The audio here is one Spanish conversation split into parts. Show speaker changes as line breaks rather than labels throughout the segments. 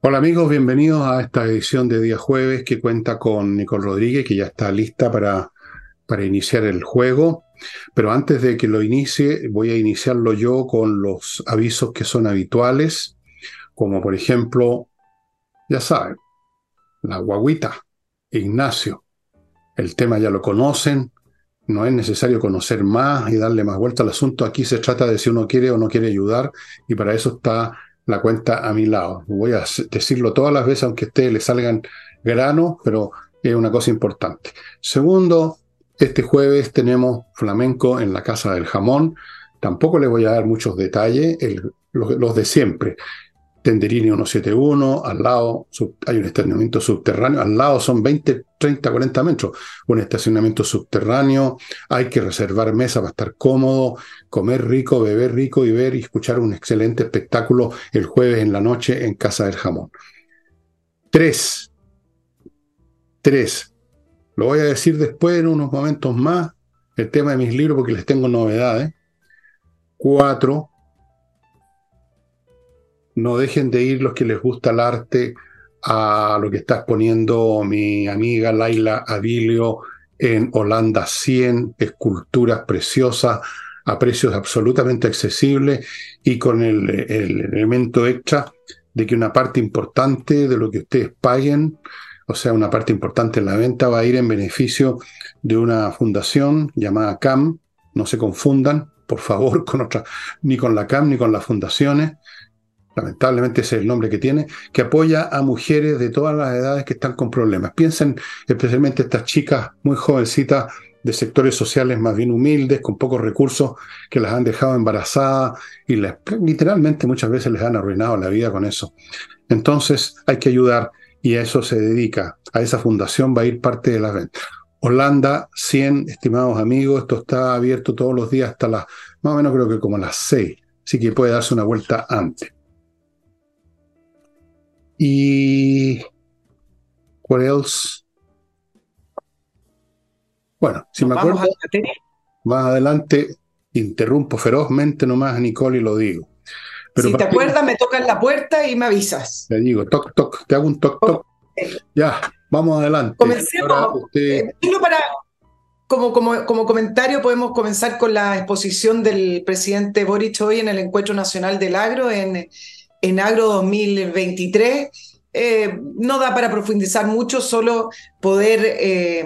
Hola amigos, bienvenidos a esta edición de día jueves que cuenta con Nicole Rodríguez, que ya está lista para, para iniciar el juego. Pero antes de que lo inicie, voy a iniciarlo yo con los avisos que son habituales, como por ejemplo, ya saben, la guaguita, Ignacio. El tema ya lo conocen, no es necesario conocer más y darle más vuelta al asunto. Aquí se trata de si uno quiere o no quiere ayudar y para eso está la cuenta a mi lado. Voy a decirlo todas las veces, aunque a ustedes le salgan granos, pero es una cosa importante. Segundo, este jueves tenemos flamenco en la Casa del Jamón. Tampoco les voy a dar muchos detalles, los, de siempre. Tenderini 171, al lado hay un estacionamiento subterráneo, al lado son 20, 30, 40 metros, un estacionamiento subterráneo, hay que reservar mesa para estar cómodo, comer rico, beber rico y ver y escuchar un excelente espectáculo el jueves en la noche en Casa del Jamón. Tres, tres, lo voy a decir después en unos momentos más, el tema de mis libros porque les tengo novedades. Cuatro, no dejen de ir los que les gusta el arte a lo que está exponiendo mi amiga Laila Avilio en Holanda 100, esculturas preciosas a precios absolutamente accesibles y con el, el, elemento extra de que una parte importante de lo que ustedes paguen, o sea, una parte importante en la venta, va a ir en beneficio de una fundación llamada CAM, no se confundan, por favor, con otra, ni con la CAM ni con las fundaciones, lamentablemente ese es el nombre que tiene, que apoya a mujeres de todas las edades que están con problemas. Piensen especialmente estas chicas muy jovencitas de sectores sociales más bien humildes, con pocos recursos, que las han dejado embarazadas y literalmente muchas veces les han arruinado la vida con eso. Entonces hay que ayudar y a eso se dedica. A esa fundación va a ir parte de las ventas. Holanda 100, estimados amigos, esto está abierto todos los días hasta las, más o menos creo que como las 6, así que puede darse una vuelta antes. Y. ¿What else? Bueno, si me acuerdo. Más adelante interrumpo ferozmente nomás a Nicole y lo digo.
Pero si te acuerdas, me tocan la puerta y me avisas.
Te digo, toc, toc, te hago un toc, toc. Ya, vamos adelante.
Comencemos. Eh, para, como, como, como, comentario, podemos comenzar con la exposición del presidente Boric hoy en el Encuentro Nacional del Agro en en Agro 2023. Eh, no da para profundizar mucho, solo poder eh,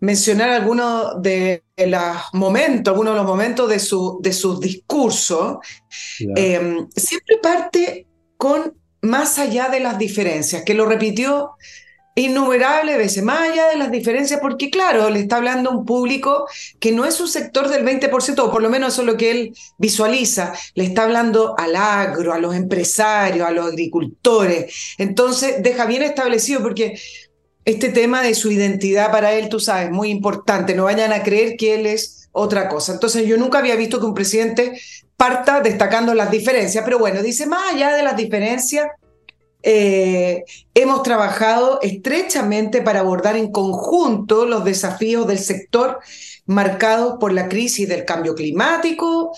mencionar algunos de los momentos, algunos de los momentos de, su, de sus discursos. Eh, siempre parte con más allá de las diferencias, que lo repitió innumerables veces, más allá de las diferencias, porque claro, le está hablando un público que no es un sector del 20%, o por lo menos eso es lo que él visualiza, le está hablando al agro, a los empresarios, a los agricultores. Entonces, deja bien establecido, porque este tema de su identidad para él, tú sabes, muy importante, no vayan a creer que él es otra cosa. Entonces, yo nunca había visto que un presidente parta destacando las diferencias, pero bueno, dice, más allá de las diferencias, eh, hemos trabajado estrechamente para abordar en conjunto los desafíos del sector marcados por la crisis del cambio climático,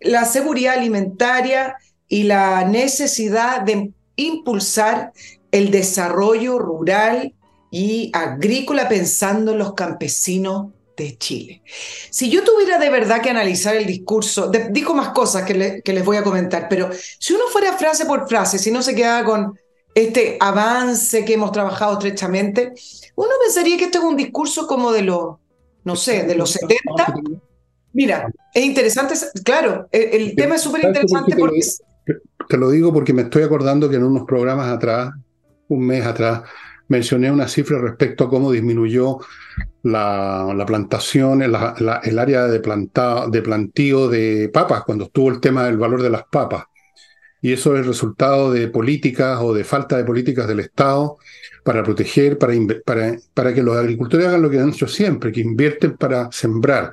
la seguridad alimentaria y la necesidad de impulsar el desarrollo rural y agrícola pensando en los campesinos de Chile. Si yo tuviera de verdad que analizar el discurso, dijo más cosas que, que les voy a comentar, pero si uno fuera frase por frase, si no se quedaba con este avance que hemos trabajado estrechamente, uno pensaría que este es un discurso como de los, no sé, de los 70. Mira, es interesante, claro, el, tema es súper interesante porque...
Te lo digo porque me estoy acordando que en unos programas atrás, un mes atrás, mencioné una cifra respecto a cómo disminuyó la, plantación, el área de, de plantío de papas, cuando estuvo el tema del valor de las papas y eso es el resultado de políticas o de falta de políticas del Estado para proteger, para, para, para que los agricultores hagan lo que han hecho siempre, que invierten para sembrar.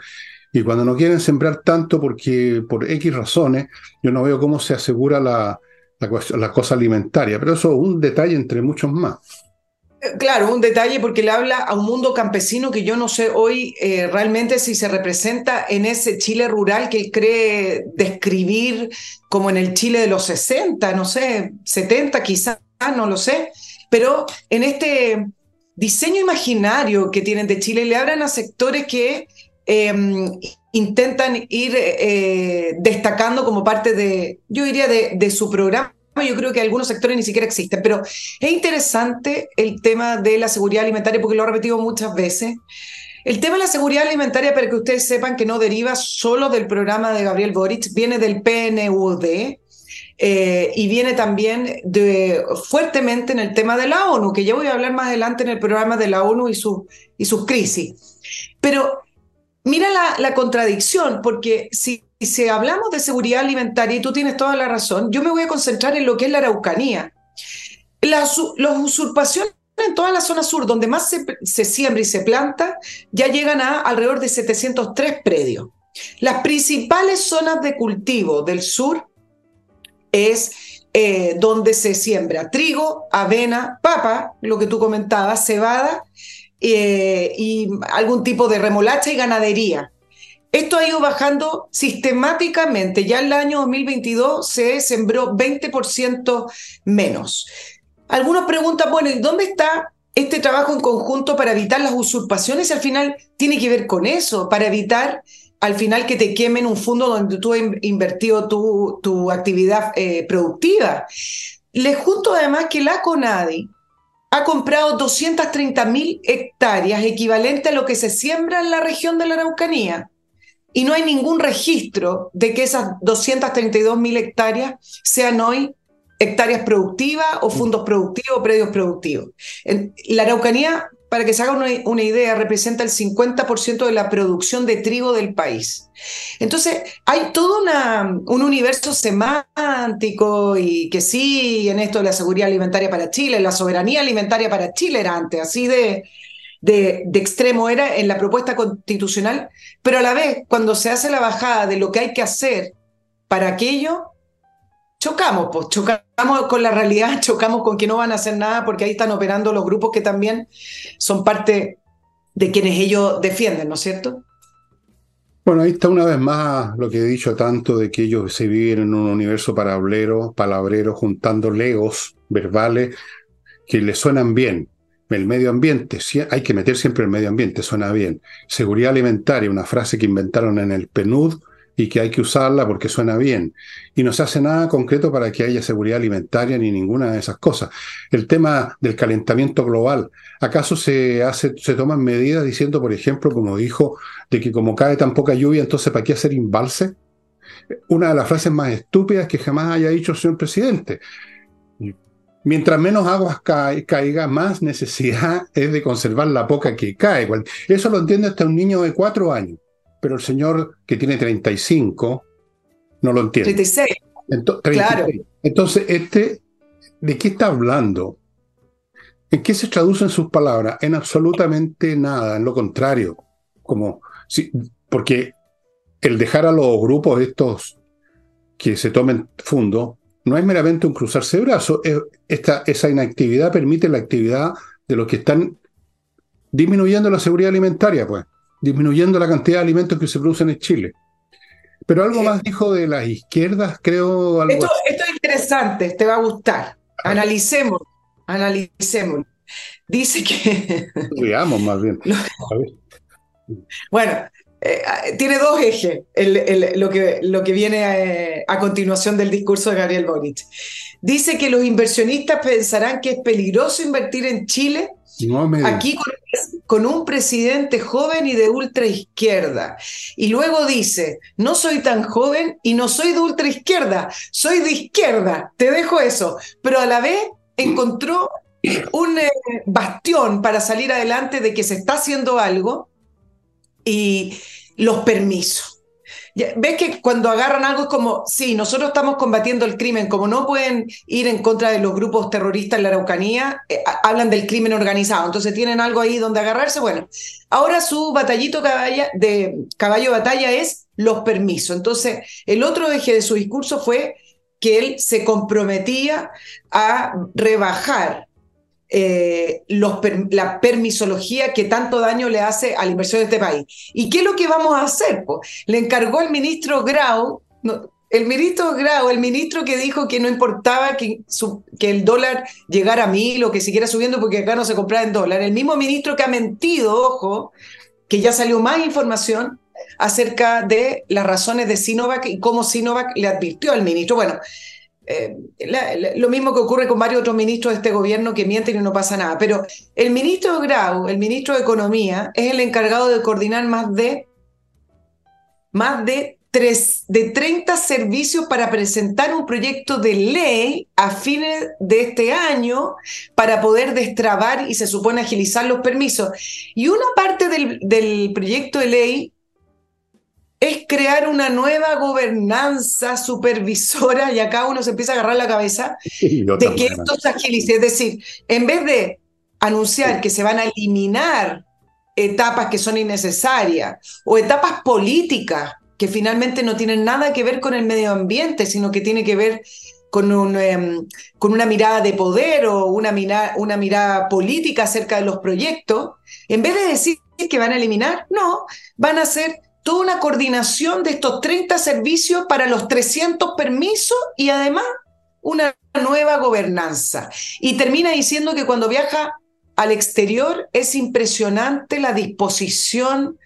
Y cuando no quieren sembrar tanto porque por X razones, yo no veo cómo se asegura la, la cosa alimentaria, pero eso es un detalle entre muchos más.
Claro, un detalle porque le habla a un mundo campesino que yo no sé hoy eh, realmente si se representa en ese Chile rural que él cree describir como en el Chile de los 60, no sé, 70 quizás, no lo sé, pero en este diseño imaginario que tienen de Chile le abran a sectores que em, intentan ir eh, destacando como parte de, yo diría, de, su programa. Yo creo que algunos sectores ni siquiera existen, pero es interesante el tema de la seguridad alimentaria porque lo he repetido muchas veces. El tema de la seguridad alimentaria, para que ustedes sepan que no deriva solo del programa de Gabriel Boric, viene del PNUD, eh, y viene también fuertemente en el tema de la ONU, que ya voy a hablar más adelante en el programa de la ONU y, su, y sus crisis. Pero mira la, contradicción, porque si, hablamos de seguridad alimentaria, y tú tienes toda la razón, yo me voy a concentrar en lo que es la Araucanía. Las, usurpaciones en toda la zona sur, donde más se, se, siembra y se planta, ya llegan a alrededor de 703 predios. Las principales zonas de cultivo del sur es eh, donde se siembra trigo, avena, papa, lo que tú comentabas, cebada eh, y algún tipo de remolacha y ganadería. Esto ha ido bajando sistemáticamente. Ya en el año 2022 se sembró 20% menos. Algunos preguntan, bueno, ¿y dónde está este trabajo en conjunto para evitar las usurpaciones? Al final tiene que ver con eso, para evitar al final que te quemen un fondo donde tú has invertido tu, tu actividad eh, productiva. Les junto además que la CONADI ha comprado 230 mil hectáreas, equivalente a lo que se siembra en la región de la Araucanía. Y no hay ningún registro de que esas 232 mil hectáreas sean hoy hectáreas productivas o fondos productivos o predios productivos. La Araucanía, para que se haga una, idea, representa el 50% de la producción de trigo del país. Entonces, hay todo un universo semántico y que sí, en esto de la seguridad alimentaria para Chile, la soberanía alimentaria para Chile era antes, así de, de, extremo era en la propuesta constitucional, pero a la vez, cuando se hace la bajada de lo que hay que hacer para aquello, chocamos, pues chocamos con la realidad, chocamos con que no van a hacer nada porque ahí están operando los grupos que también son parte de quienes ellos defienden, ¿no es cierto?
Bueno, ahí está una vez más lo que he dicho tanto de que ellos se viven en un universo palabrero, palabrero, juntando legos verbales que les suenan bien. El medio ambiente, hay que meter siempre el medio ambiente, suena bien. Seguridad alimentaria, una frase que inventaron en el PNUD, y que hay que usarla porque suena bien. Y no se hace nada concreto para que haya seguridad alimentaria ni ninguna de esas cosas. El tema del calentamiento global, ¿acaso se, hace, se toman medidas diciendo, por ejemplo, como dijo, de que como cae tan poca lluvia, entonces ¿para qué hacer embalse? Una de las frases más estúpidas que jamás haya dicho el señor presidente. Mientras menos aguas caiga, más necesidad es de conservar la poca que cae. Eso lo entiende hasta un niño de cuatro años pero el señor que tiene 35 no lo entiende.
36. Claro.
Entonces, este, ¿de qué está hablando? ¿En qué se traducen sus palabras? En absolutamente nada, en lo contrario. Como, si, porque el dejar a los grupos estos que se tomen fondo no es meramente un cruzarse de brazos. Esta, esa inactividad permite la actividad de los que están disminuyendo la seguridad alimentaria, pues disminuyendo la cantidad de alimentos que se producen en Chile. Pero algo más dijo de las izquierdas, creo.
esto, es interesante, te va a gustar. Analicemos, analicemos. Dice que.
Veamos más bien.
bueno, eh, tiene dos ejes lo, que, lo, que, viene a, eh, a, continuación del discurso de Gabriel Boric. Dice que los inversionistas pensarán que es peligroso invertir en Chile Aquí con, un presidente joven y de ultra izquierda. Y luego dice, no soy tan joven y no soy de ultra izquierda, soy de izquierda, te dejo eso. Pero a la vez encontró un eh, bastión para salir adelante de que se está haciendo algo y los permisos. Ves que cuando agarran algo es como, sí, nosotros estamos combatiendo el crimen, como no pueden ir en contra de los grupos terroristas en la Araucanía, eh, hablan del crimen organizado, entonces tienen algo ahí donde agarrarse. Bueno, ahora su batallito de caballo de batalla es los permisos. Entonces, el otro eje de su discurso fue que él se comprometía a rebajar eh, la permisología que tanto daño le hace a la inversión de este país. ¿Y qué es lo que vamos a hacer? Le encargó el ministro Grau El ministro Grau, el ministro que dijo que no importaba que, que, el dólar llegara a mil o que siguiera subiendo porque acá no se compraba en dólar, el mismo ministro que ha mentido, ojo, que ya salió más información acerca de las razones de Sinovac y cómo Sinovac le advirtió al ministro. Bueno, eh, lo mismo que ocurre con varios otros ministros de este gobierno que mienten y no pasa nada. Pero el ministro Grau, el ministro de Economía, es el encargado de coordinar más de, más de de 30 servicios para presentar un proyecto de ley a fines de este año para poder destrabar y se supone agilizar los permisos. Y una parte del, del proyecto de ley es crear una nueva gobernanza supervisora y acá uno se empieza a agarrar la cabeza de que esto se agilice. Es decir, en vez de anunciar que se van a eliminar etapas que son innecesarias o etapas políticas que finalmente no tienen nada que ver con el medio ambiente, sino que tiene que ver con, un, em, con una mirada de poder o una, una mirada política acerca de los proyectos, en vez de decir que van a eliminar, no, van a hacer toda una coordinación de estos 30 servicios para los 300 permisos y además una nueva gobernanza. Y termina diciendo que cuando viaja al exterior es impresionante la disposición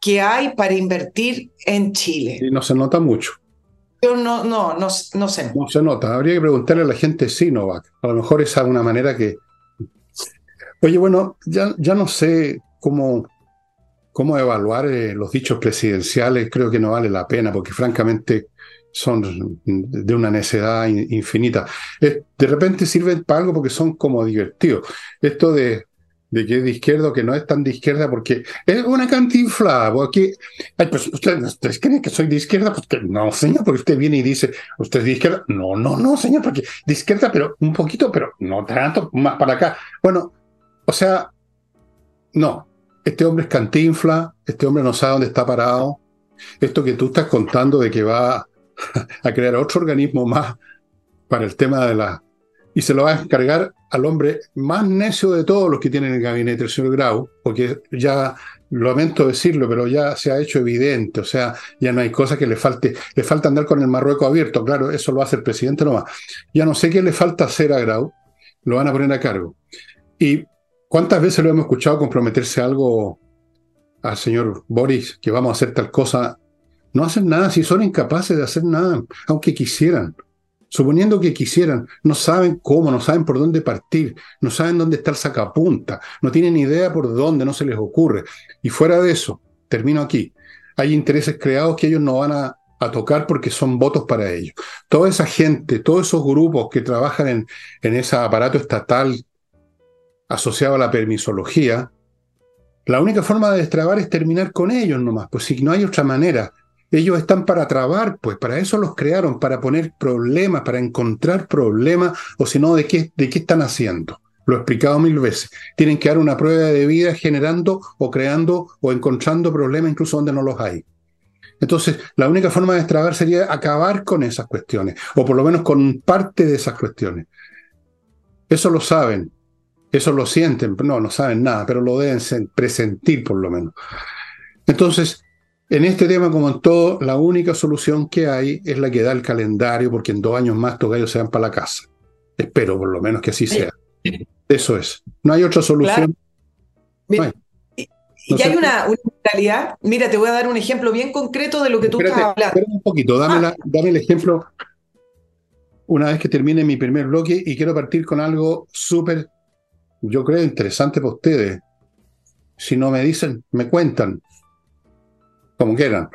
que hay para invertir en Chile.
Y no se nota mucho.
Yo no, no, no, no sé.
No se nota. Habría que preguntarle a la gente Sinovac. A lo mejor es alguna manera que. Oye, bueno, ya, ya no sé cómo, cómo evaluar eh, los dichos presidenciales. Creo que no vale la pena, porque francamente son de una necedad infinita. de repente sirven para algo porque son como divertidos. Esto de de que es de izquierda que no es tan de izquierda, porque es una cantinfla, porque, ay, pues ustedes, creen que soy de izquierda, pues que no, señor, porque usted viene y dice, usted es de izquierda, no, no, no, señor, porque de izquierda, pero un poquito, pero no tanto, más para acá. Bueno, o sea, no, este hombre es cantinfla, este hombre no sabe dónde está parado, esto que tú estás contando de que va a crear otro organismo más para el tema de la y se lo va a encargar al hombre más necio de todos los que tienen el gabinete, el señor Grau, porque ya, lamento decirlo, pero ya se ha hecho evidente, o sea, ya no hay cosa que le falte, le falta andar con el Marruecos abierto, claro, eso lo hace el presidente nomás. Ya no sé qué le falta hacer a Grau, lo van a poner a cargo. ¿Y cuántas veces lo hemos escuchado comprometerse algo al señor Boris, que vamos a hacer tal cosa? No hacen nada, si son incapaces de hacer nada, aunque quisieran suponiendo que quisieran, no saben cómo, no saben por dónde partir, no saben dónde está el sacapunta, no tienen idea por dónde, no se les ocurre. Y fuera de eso, termino aquí, hay intereses creados que ellos no van a, tocar porque son votos para ellos. Toda esa gente, todos esos grupos que trabajan en, en ese aparato estatal asociado a la permisología, la única forma de destrabar es terminar con ellos nomás, pues si no hay otra manera. Ellos están para trabar, pues para eso los crearon, para poner problemas, para encontrar problemas, o si no, ¿de qué, ¿de qué están haciendo? Lo he explicado mil veces. Tienen que dar una prueba de vida generando o creando o encontrando problemas incluso donde no los hay. Entonces, la única forma de destrabar sería acabar con esas cuestiones, o por lo menos con parte de esas cuestiones. Eso lo saben, eso lo sienten, no, no saben nada, pero lo deben presentir por lo menos. Entonces, en este tema, como en todo, la única solución que hay es la que da el calendario, porque en dos años más estos gallos se van para la casa. Espero por lo menos que así sea. Eso es. No hay otra solución.
Y, hay una, realidad. Mira, te voy a dar un ejemplo bien concreto de lo que tú estás hablando. Espera
un poquito, dame, ah. dame el ejemplo una vez que termine mi primer bloque y quiero partir con algo súper, yo creo, interesante para ustedes. Si no me dicen, me cuentan como quieran.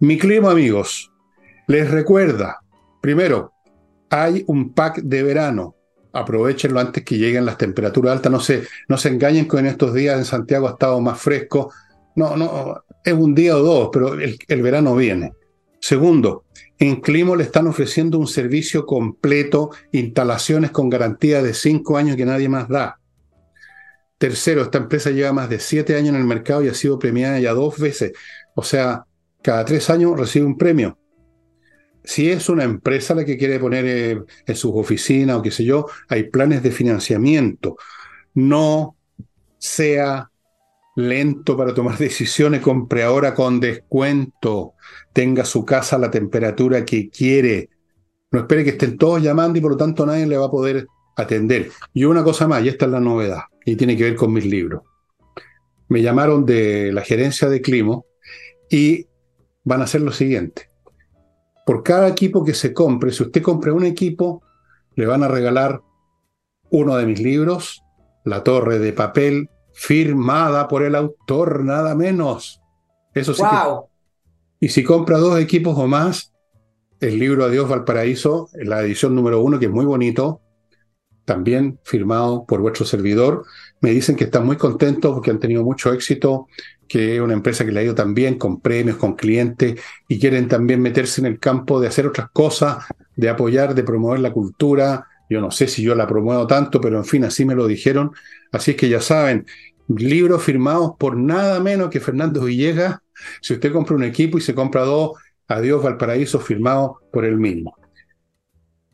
Mi clima, amigos, les recuerda, primero, hay un pack de verano. Aprovechenlo antes que lleguen las temperaturas altas. No se, no se engañen con estos días en Santiago ha estado más fresco. No, no, es un día o dos, pero el, el verano viene. Segundo, en Climo le están ofreciendo un servicio completo, instalaciones con garantía de cinco años que nadie más da. Tercero, esta empresa lleva más de siete años en el mercado y ha sido premiada ya dos veces. O sea, cada tres años recibe un premio. Si es una empresa la que quiere poner eh, en sus oficinas o qué sé yo, hay planes de financiamiento. No sea lento para tomar decisiones, compre ahora con descuento, tenga su casa a la temperatura que quiere. No espere que estén todos llamando y por lo tanto nadie le va a poder atender. Y una cosa más, y esta es la novedad, y tiene que ver con mis libros. Me llamaron de la gerencia de Climo y van a hacer lo siguiente. Por cada equipo que se compre, si usted compra un equipo, le van a regalar uno de mis libros, La Torre de Papel, firmada por el autor, nada menos. Eso sí. Y si compra dos equipos o más, el libro Adiós Valparaíso, la edición número uno, que es muy bonito, también firmado por vuestro servidor. Me dicen que están muy contentos porque han tenido mucho éxito, que es una empresa que le ha ido también con premios, con clientes, y quieren también meterse en el campo de hacer otras cosas, de apoyar, de promover la cultura. Yo no sé si yo la promuevo tanto, pero en fin, así me lo dijeron. Así es que ya saben, libros firmados por nada menos que Fernando Villegas. Si usted compra un equipo y se compra dos, Adiós Valparaíso firmado por él mismo.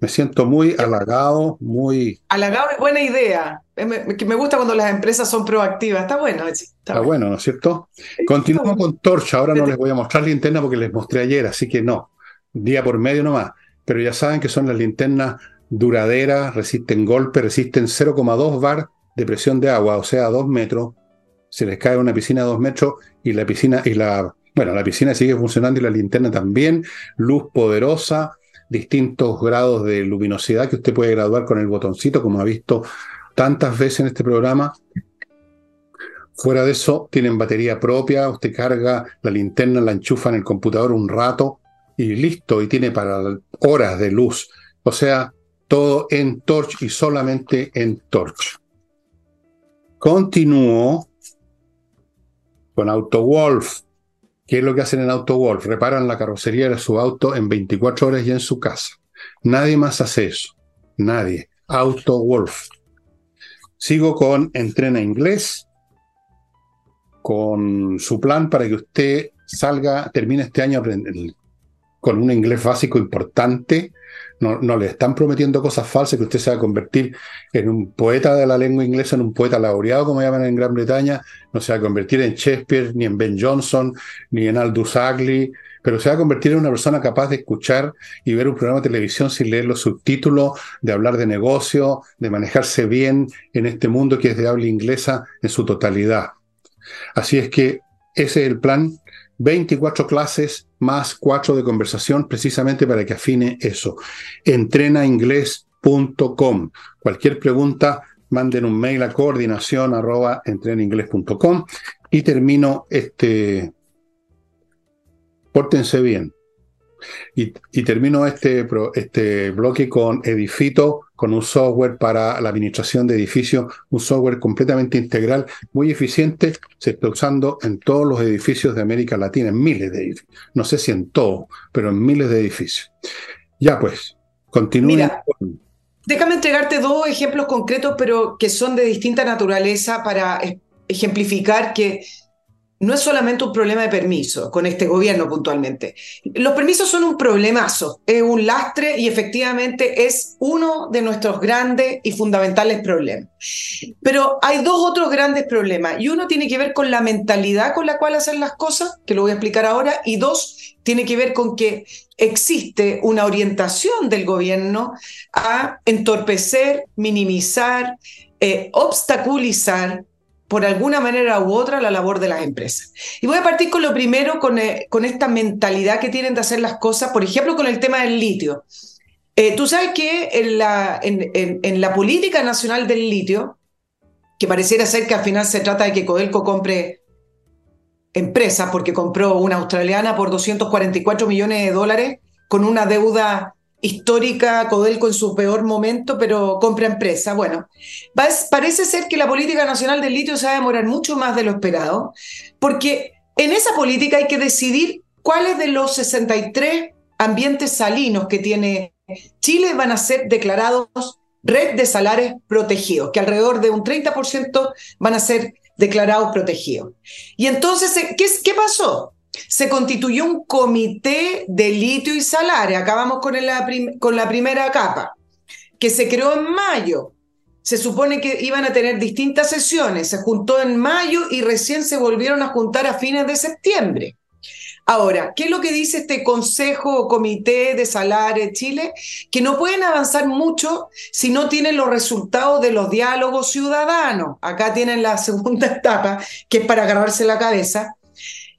Me siento muy halagado, muy...
Halagado es buena idea. Me, me gusta cuando las empresas son proactivas. Está bueno.
Está, bueno. ¿no es cierto? Continuamos con Torcha. Ahora no les voy a mostrar linterna porque les mostré ayer, así que no. Día por medio nomás. Pero ya saben que son las linternas duraderas, resisten golpe, resisten 0,2 bar de presión de agua, o sea, 2 metros. Se les cae una piscina a 2 metros y la piscina y la bueno, la piscina sigue funcionando y la linterna también, luz poderosa, distintos grados de luminosidad que usted puede graduar con el botoncito, como ha visto tantas veces en este programa. Fuera de eso, tienen batería propia, usted carga la linterna, la enchufa en el computador un rato y listo, y tiene para horas de luz. O sea, todo en Torch y solamente en Torch. Continúo con AutoWolf. ¿Qué es lo que hacen en AutoWolf? Reparan la carrocería de su auto en 24 horas y en su casa. Nadie más hace eso. Nadie. AutoWolf. Sigo con Entrena Inglés, con su plan para que usted salga, termine este año con un inglés básico importante no, le están prometiendo cosas falsas que usted se va a convertir en un poeta de la lengua inglesa, en un poeta laureado, como llaman en Gran Bretaña. No se va a convertir en Shakespeare, ni en Ben Johnson, ni en Aldous Huxley, pero se va a convertir en una persona capaz de escuchar y ver un programa de televisión sin leer los subtítulos, de hablar de negocio, de manejarse bien en este mundo que es de habla inglesa en su totalidad. Así es que ese es el plan 24 clases más 4 de conversación precisamente para que afine eso. Entrenainglés.com. Cualquier pregunta, manden un mail a coordinación arroba y termino este. Pórtense bien. Y, termino este, este bloque con Edifito, con un software para la administración de edificios, un software completamente integral, muy eficiente, se está usando en todos los edificios de América Latina, en miles de edificios. No sé si en todo, pero en miles de edificios. Ya pues, continúen.
Déjame entregarte dos ejemplos concretos, pero que son de distinta naturaleza para ejemplificar que no es solamente un problema de permiso con este gobierno puntualmente. Los permisos son un problemazo, es un lastre y efectivamente es uno de nuestros grandes y fundamentales problemas. Pero hay dos otros grandes problemas y uno tiene que ver con la mentalidad con la cual hacen las cosas, que lo voy a explicar ahora, y dos, tiene que ver con que existe una orientación del gobierno a entorpecer, minimizar, eh, obstaculizar por alguna manera u otra la labor de las empresas. Y voy a partir con lo primero, con, eh, con esta mentalidad que tienen de hacer las cosas, por ejemplo, con el tema del litio. Eh, tú sabes que en la, en, en, la política nacional del litio, que pareciera ser que al final se trata de que Codelco compre empresas, porque compró una australiana por 244 millones de dólares, con una deuda histórica, Codelco en su peor momento, pero compra empresa. Bueno, parece ser que la política nacional del litio se va a demorar mucho más de lo esperado, porque en esa política hay que decidir cuáles de los 63 ambientes salinos que tiene Chile van a ser declarados red de salares protegidos, que alrededor de un 30% van a ser declarados protegidos. Y entonces, ¿qué, qué pasó? Se constituyó un comité de litio y salario, acabamos con la, con la primera capa, que se creó en mayo. se supone que iban a tener distintas sesiones, se juntó en mayo y recién se volvieron a juntar a fines de septiembre. Ahora, ¿qué es lo que dice este Consejo o Comité de Salario de Chile? Que no pueden avanzar mucho si no tienen los resultados de los diálogos ciudadanos. Acá tienen la segunda etapa, que es para agarrarse la cabeza.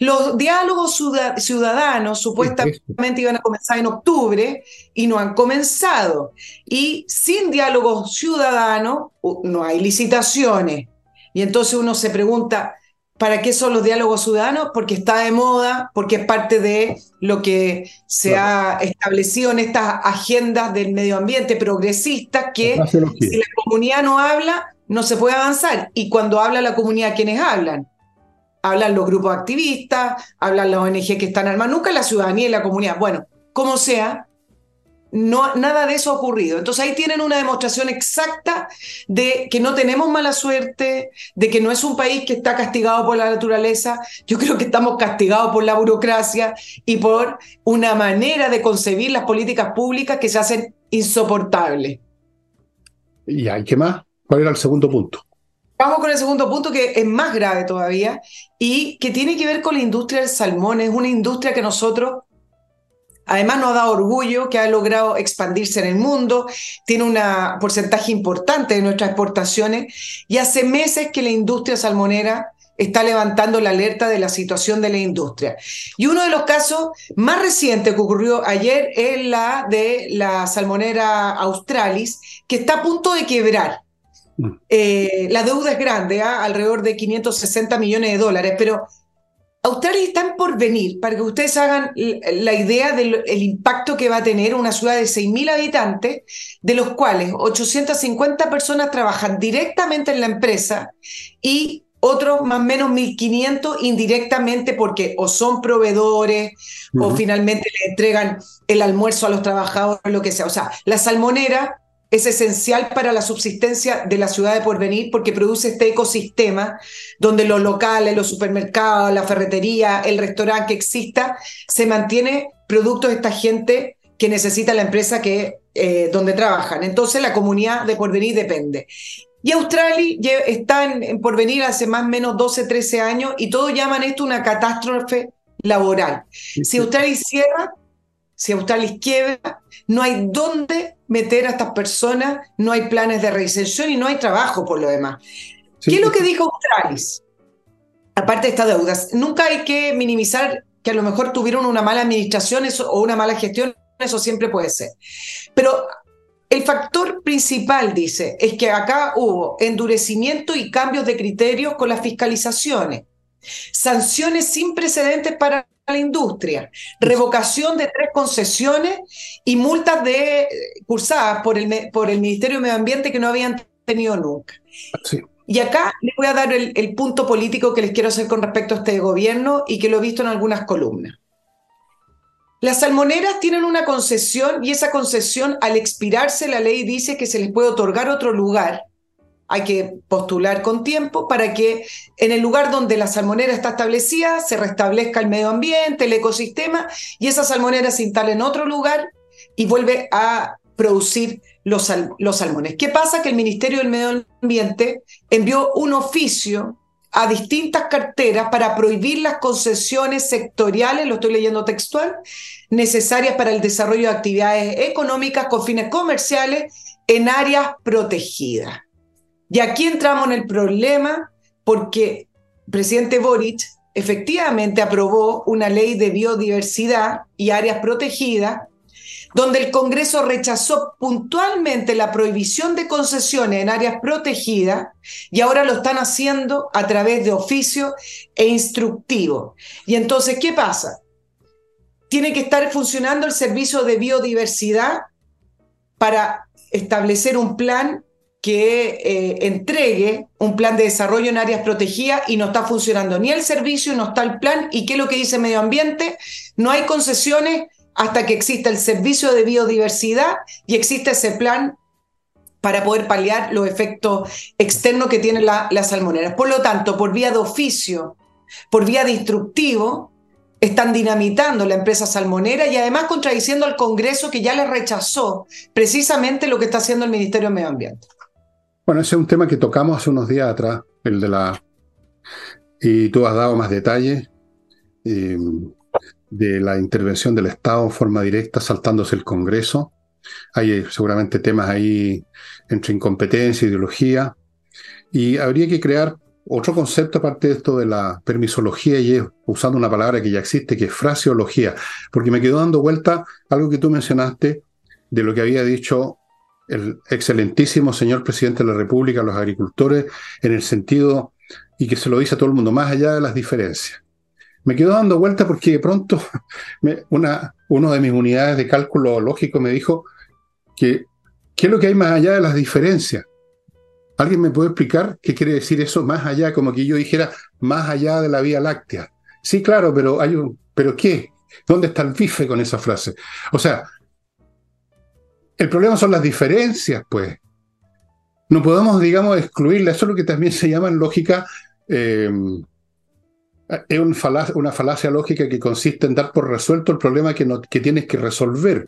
Los diálogos ciudadanos supuestamente iban a comenzar en octubre y no han comenzado. Y sin diálogo ciudadano no hay licitaciones. Y entonces uno se pregunta, ¿Para qué son los diálogos ciudadanos? Porque está de moda, porque es parte de lo que se ha establecido en estas agendas del medio ambiente progresistas, que si la comunidad no habla, no se puede avanzar. Y cuando habla la comunidad, ¿quiénes hablan? Hablan los grupos activistas, hablan las ONG que están armadas, nunca la ciudadanía y la comunidad. Bueno, como sea, no, nada de eso ha ocurrido. Entonces ahí tienen una demostración exacta de que no tenemos mala suerte, de que no es un país que está castigado por la naturaleza. Yo creo que estamos castigados por la burocracia y por una manera de concebir las políticas públicas que se hacen insoportables.
¿Y hay qué más? ¿Cuál era el segundo punto?
Vamos con el segundo punto que es más grave todavía y que tiene que ver con la industria del salmón. Es una industria que nosotros Además nos da orgullo que ha logrado expandirse en el mundo, tiene un porcentaje importante de nuestras exportaciones y hace meses que la industria salmonera está levantando la alerta de la situación de la industria. Y uno de los casos más recientes que ocurrió ayer es la de la salmonera Australis, que está a punto de quebrar. Eh, la deuda es grande, ¿ah? alrededor de 560 millones de dólares, pero Australia está en porvenir, para que ustedes hagan la idea del impacto que va a tener una ciudad de 6.000 habitantes, de los cuales 850 personas trabajan directamente en la empresa y otros más o menos 1.500 indirectamente porque o son proveedores o finalmente le entregan el almuerzo a los trabajadores, lo que sea. O sea, la salmonera es esencial para la subsistencia de la ciudad de Porvenir porque produce este ecosistema donde los locales, los supermercados, la ferretería, el restaurante que exista, se mantiene producto de esta gente que necesita la empresa que, eh, donde trabajan. Entonces la comunidad de Porvenir depende. Y Australia está en, Porvenir hace más o menos 12, 13 años y todos llaman esto una catástrofe laboral. Si Australia cierra, si Australia quiebra, no hay dónde meter a estas personas, no hay planes de reinserción y no hay trabajo por lo demás. ¿Qué es lo que dijo Australis? Aparte de estas deudas, nunca hay que minimizar que a lo mejor tuvieron una mala administración o una mala gestión, eso siempre puede ser. Pero el factor principal, dice, es que acá hubo endurecimiento y cambios de criterios con las fiscalizaciones, sanciones sin precedentes para la industria, revocación de tres concesiones y multas de, cursadas por el, por el Ministerio de Medio Ambiente que no habían tenido nunca. Y acá les voy a dar el, el punto político que les quiero hacer con respecto a este gobierno y que lo he visto en algunas columnas. Las salmoneras tienen una concesión y esa concesión al expirarse la ley dice que se les puede otorgar otro lugar hay que postular con tiempo para que en el lugar donde la salmonera está establecida se restablezca el medio ambiente, el ecosistema, y esa salmonera se instala en otro lugar y vuelve a producir los, los salmones. ¿Qué pasa? Que el Ministerio del Medio Ambiente envió un oficio a distintas carteras para prohibir las concesiones sectoriales, lo estoy leyendo textual, necesarias para el desarrollo de actividades económicas con fines comerciales en áreas protegidas. Y aquí entramos en el problema porque el presidente Boric efectivamente aprobó una ley de biodiversidad y áreas protegidas, donde el Congreso rechazó puntualmente la prohibición de concesiones en áreas protegidas y ahora lo están haciendo a través de oficio e instructivo. Y entonces, ¿qué pasa? Tiene que estar funcionando el servicio de biodiversidad para establecer un plan que eh, entregue un plan de desarrollo en áreas protegidas y no está funcionando ni el servicio, no está el plan. ¿Y qué es lo que dice Medio Ambiente? No hay concesiones hasta que exista el servicio de biodiversidad y exista ese plan para poder paliar los efectos externos que tienen las salmoneras. Por lo tanto, por vía de oficio, por vía de instructivo, están dinamitando la empresa salmonera y además contradiciendo al Congreso que ya le rechazó precisamente lo que está haciendo el Ministerio de Medio Ambiente.
Bueno, ese es un tema que tocamos hace unos días atrás, el de la... Y tú has dado más detalles eh, de la intervención del Estado en forma directa, saltándose el Congreso. Hay eh, seguramente temas ahí entre incompetencia, ideología, y habría que crear otro concepto aparte de esto de la permisología y es usando una palabra que ya existe, que es fraseología, porque me quedó dando vuelta algo que tú mencionaste de lo que había dicho el excelentísimo señor presidente de la República a los agricultores en el sentido, y que se lo dice a todo el mundo, más allá de las diferencias. Me quedo dando vuelta porque de pronto una, uno de mis unidades de cálculo lógico me dijo que ¿qué es lo que hay más allá de las diferencias? ¿Alguien me puede explicar qué quiere decir eso más allá? Como que yo dijera más allá de la Vía Láctea. Sí, claro, pero hay un, ¿pero qué? ¿Dónde está el bife con esa frase? O sea, el problema son las diferencias, pues. No podemos, digamos, excluirla. Eso es lo que también se llama en lógica. Eh, es una falacia lógica que consiste en dar por resuelto el problema que tienes que resolver,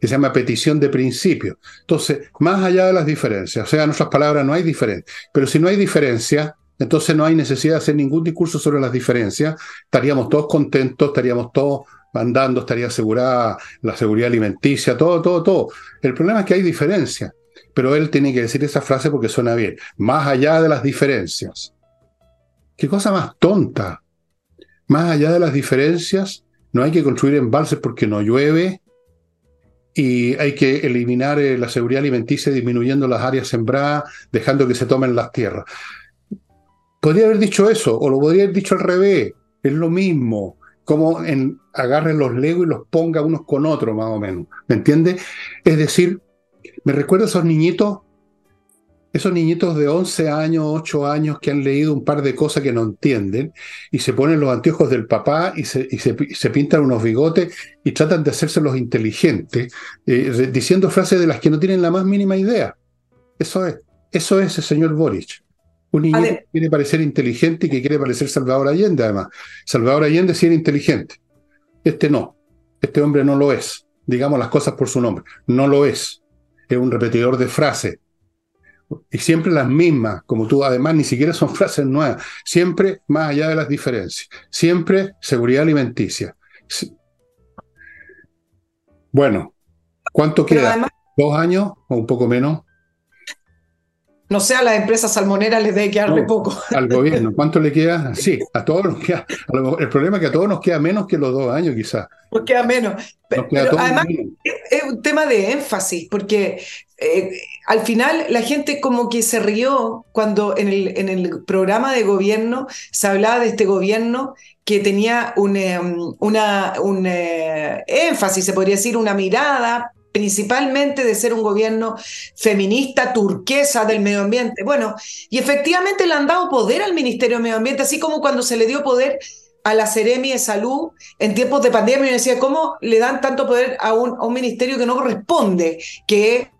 que se llama petición de principio. Entonces, más allá de las diferencias, o sea, en otras palabras, no hay diferencia. Pero si no hay diferencia, entonces no hay necesidad de hacer ningún discurso sobre las diferencias, estaríamos todos contentos, estaríamos todos andando, estaría asegurada la seguridad alimenticia, todo, todo, todo. El problema es que hay diferencias, pero él tiene que decir esa frase porque suena bien, más allá de las diferencias. Qué cosa más tonta. Más allá de las diferencias, no hay que construir embalses porque no llueve y hay que eliminar eh, la seguridad alimenticia disminuyendo las áreas sembradas, dejando que se tomen las tierras. Podría haber dicho eso, o lo podría haber dicho al revés, es lo mismo como en agarre los legos y los ponga unos con otros, más o menos. ¿Me entiende? Es decir, me recuerda a esos niñitos, esos niñitos de 11 años, 8 años que han leído un par de cosas que no entienden y se ponen los anteojos del papá y se, se, pintan unos bigotes y tratan de hacerse los inteligentes, eh, diciendo frases de las que no tienen la más mínima idea. Eso es, eso es el señor Boric. Un niño que quiere parecer inteligente y que quiere parecer Salvador Allende, además. Salvador Allende sí era inteligente. Este no. Este hombre no lo es. Digamos las cosas por su nombre. No lo es. Es un repetidor de frases. Y siempre las mismas, como tú, además, ni siquiera son frases nuevas. Siempre más allá de las diferencias. Siempre seguridad alimenticia. Bueno, ¿cuánto queda? ¿Dos años o un poco menos?
No sé, a las empresas salmoneras les debe quedar de poco.
Al gobierno, ¿cuánto le queda? Sí, a todos nos queda. el problema es que a todos nos queda menos que los dos años, quizás.
Nos queda menos. pero, además es un tema de énfasis, porque eh, al final la gente como que se rió cuando en el, en el programa de gobierno se hablaba de este gobierno que tenía un, em, una, un eh, énfasis, se podría decir, una mirada principalmente de ser un gobierno feminista turquesa del medio ambiente. Bueno, y efectivamente le han dado poder al Ministerio de Medio Ambiente, así como cuando se le dio poder a la Seremi de Salud en tiempos de pandemia. Y decía, ¿cómo le dan tanto poder a un, ministerio que no corresponde? Que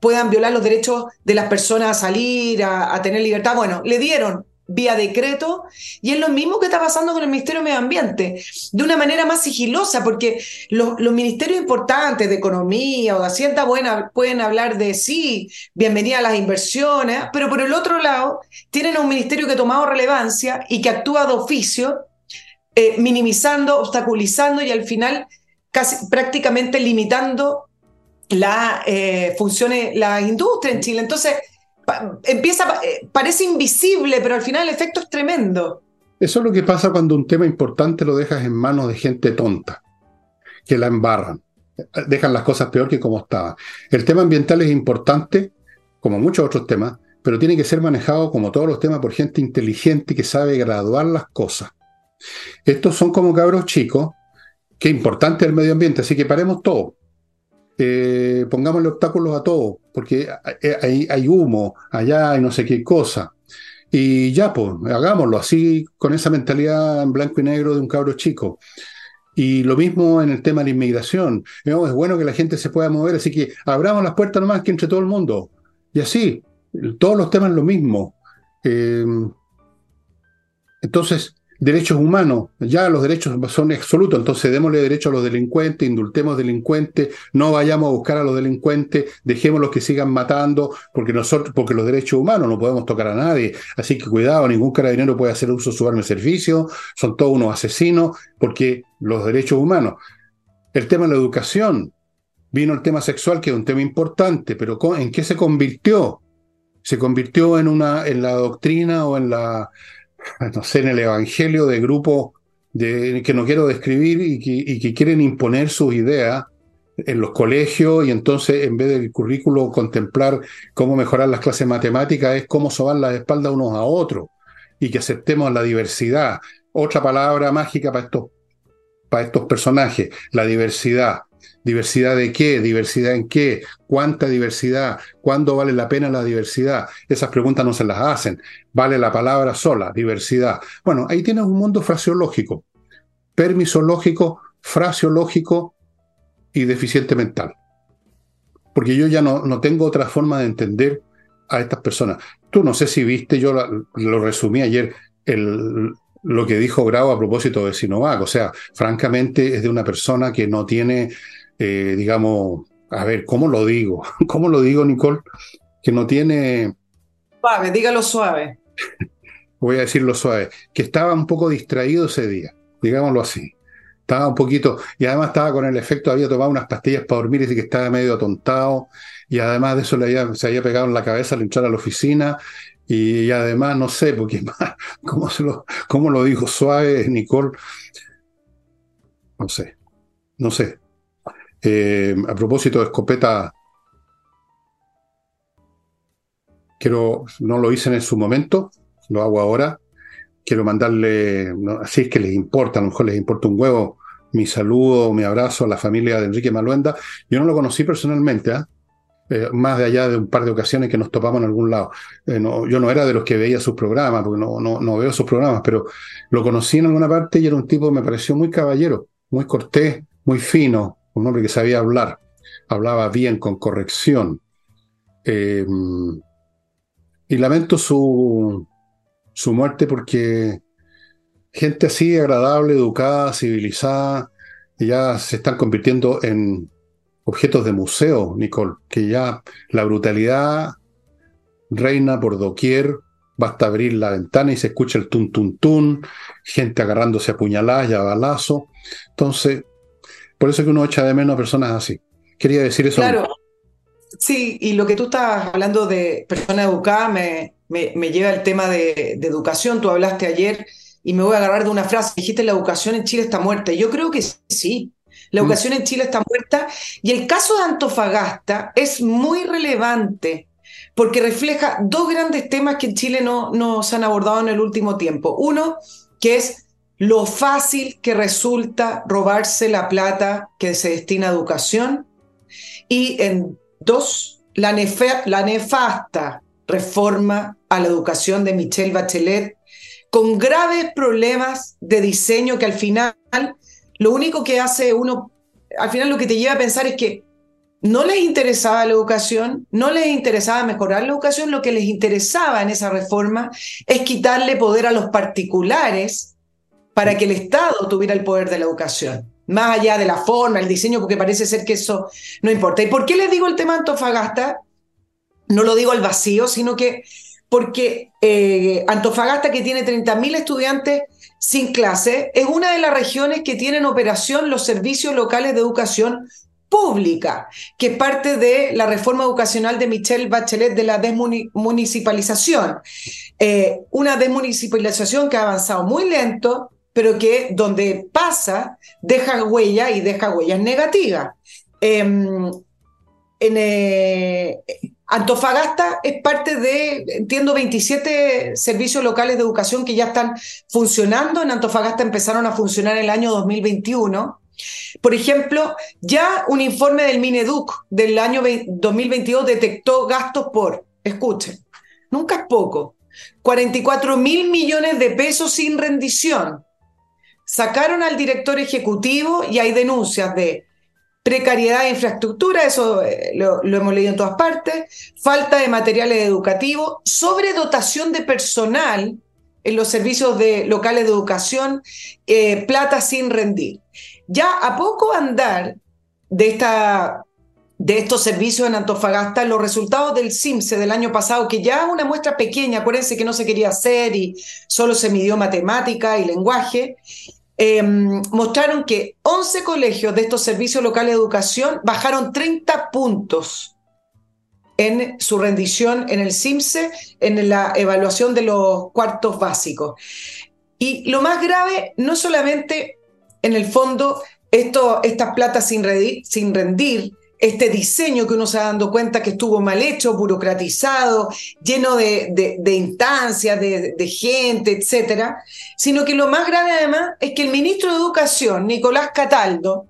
puedan violar los derechos de las personas a salir, a tener libertad. Bueno, le dieron vía decreto, y es lo mismo que está pasando con el Ministerio de Medio Ambiente, de una manera más sigilosa, porque los, ministerios importantes de Economía o de Hacienda buena pueden hablar de sí, bienvenida a las inversiones, pero por el otro lado tienen a un ministerio que ha tomado relevancia y que actúa de oficio, eh, minimizando, obstaculizando y al final casi prácticamente limitando la eh, funciones, la industria en Chile. Entonces, empieza, eh, parece invisible, pero al final el efecto es tremendo.
Eso es lo que pasa cuando un tema importante lo dejas en manos de gente tonta, que la embarran, dejan las cosas peor que como estaban. El tema ambiental es importante, como muchos otros temas, pero tiene que ser manejado, como todos los temas, por gente inteligente que sabe graduar las cosas. Estos son como cabros chicos, que es importante el medio ambiente, así que paremos todo eh, pongámosle obstáculos a todo, porque hay, hay, humo allá y no sé qué cosa. Y ya, pues, hagámoslo así, con esa mentalidad en blanco y negro de un cabro chico. Y lo mismo en el tema de la inmigración. es bueno que la gente se pueda mover, así que abramos las puertas nomás que entre todo el mundo. Y así, todos los temas lo mismo. Eh, entonces, derechos humanos, ya los derechos son absolutos, entonces démosle derecho a los delincuentes, indultemos delincuentes, no vayamos a buscar a los delincuentes, dejemos que sigan matando, porque nosotros, porque los derechos humanos no podemos tocar a nadie, así que cuidado, ningún carabinero puede hacer uso de su arma de servicio, son todos unos asesinos, porque los derechos humanos. El tema de la educación, vino el tema sexual, que es un tema importante, pero ¿en qué se convirtió? Se convirtió en una, en la doctrina o en la no sé, en el evangelio de grupos que no quiero describir y que, quieren imponer sus ideas en los colegios y entonces en vez del currículo contemplar cómo mejorar las clases matemáticas es cómo sobar las espaldas unos a otros y que aceptemos la diversidad. Otra palabra mágica para estos, para estos personajes, la diversidad. ¿Diversidad de qué? ¿Diversidad en qué? ¿Cuánta diversidad? ¿Cuándo vale la pena la diversidad? Esas preguntas no se las hacen. Vale la palabra sola, diversidad. Bueno, ahí tienes un mundo fraseológico, permisológico, fraseológico y deficiente mental. Porque yo ya no, no tengo otra forma de entender a estas personas. Tú no sé si viste, yo lo resumí ayer, el, lo que dijo Grau a propósito de Sinovac. O sea, francamente es de una persona que no tiene eh, digamos, a ver, ¿cómo lo digo? ¿Cómo lo digo, Nicole? Que no tiene...
Suave, dígalo suave.
Voy a decirlo suave, que estaba un poco distraído ese día, digámoslo así. Estaba un poquito, y además estaba con el efecto, había tomado unas pastillas para dormir y que estaba medio atontado, y además de eso le había, se había pegado en la cabeza al entrar a la oficina, y, además, no sé, porque ¿cómo, lo, ¿cómo lo dijo suave, Nicole? No sé, no sé, eh, a propósito de escopeta, quiero, no lo hice en su momento, lo hago ahora. Quiero mandarle, así es que les importa, a lo mejor les importa un huevo, mi saludo, mi abrazo a la familia de Enrique Maluenda. Yo no lo conocí personalmente, ¿ah? Más de allá de un par de ocasiones que nos topamos en algún lado. Eh, yo no era de los que veía sus programas, porque no, no, no, veo sus programas, pero lo conocí en alguna parte y era un tipo me pareció muy caballero, muy cortés, muy fino, un hombre que sabía hablar, hablaba bien, con corrección. Eh, y lamento su, su muerte porque gente así, agradable, educada, civilizada, ya se están convirtiendo en objetos de museo, Nicole, que ya la brutalidad reina por doquier, basta abrir la ventana y se escucha el tun tun tun, gente agarrándose a puñaladas y a balazo. Entonces, por eso es que uno echa de menos a personas así. Quería decir eso.
Claro. Sí, y lo que tú estás hablando de personas educadas me, me, lleva al tema de, educación. Tú hablaste ayer y me voy a agarrar de una frase. Dijiste la educación en Chile está muerta. Yo creo que sí. La mm. educación en Chile está muerta. Y el caso de Antofagasta es muy relevante porque refleja dos grandes temas que en Chile no, no se han abordado en el último tiempo. Uno, que es lo fácil que resulta robarse la plata que se destina a educación y en dos, la, la nefasta reforma a la educación de Michelle Bachelet con graves problemas de diseño que al final lo único que hace uno, al final lo que te lleva a pensar es que no les interesaba la educación, no les interesaba mejorar la educación, lo que les interesaba en esa reforma es quitarle poder a los particulares para que el Estado tuviera el poder de la educación, más allá de la forma, el diseño, porque parece ser que eso no importa. ¿Y por qué les digo el tema Antofagasta? No lo digo al vacío, sino que porque eh, Antofagasta, que tiene 30.000 estudiantes sin clase, es una de las regiones que tienen operación los servicios locales de educación pública, que es parte de la reforma educacional de Michelle Bachelet de la desmunicipalización. Eh, una desmunicipalización que ha avanzado muy lento, pero que donde pasa deja huella y deja huellas negativas. Em, en eh, Antofagasta es parte de, entiendo, 27 servicios locales de educación que ya están funcionando. En Antofagasta empezaron a funcionar el año 2021. Por ejemplo, ya un informe del Mineduc del año 2022 detectó gastos por, escuchen, nunca es poco, 44 mil millones de pesos sin rendición sacaron al director ejecutivo y hay denuncias de precariedad de infraestructura, eso eh, lo, hemos leído en todas partes, falta de materiales educativos, sobredotación de personal en los servicios de, locales de educación, eh, plata sin rendir. Ya a poco andar de, esta, de estos servicios en Antofagasta, los resultados del CIMSE del año pasado, que ya una muestra pequeña, acuérdense que no se quería hacer y solo se midió matemática y lenguaje, em, mostraron que 11 colegios de estos servicios locales de educación bajaron 30 puntos en su rendición en el CIMSE, en la evaluación de los cuartos básicos. Y lo más grave, no solamente en el fondo esto, estas platas sin, sin rendir, este diseño que uno se va dando cuenta que estuvo mal hecho, burocratizado, lleno de, de, instancias, de, de, gente, etcétera, sino que lo más grave además es que el ministro de Educación, Nicolás Cataldo,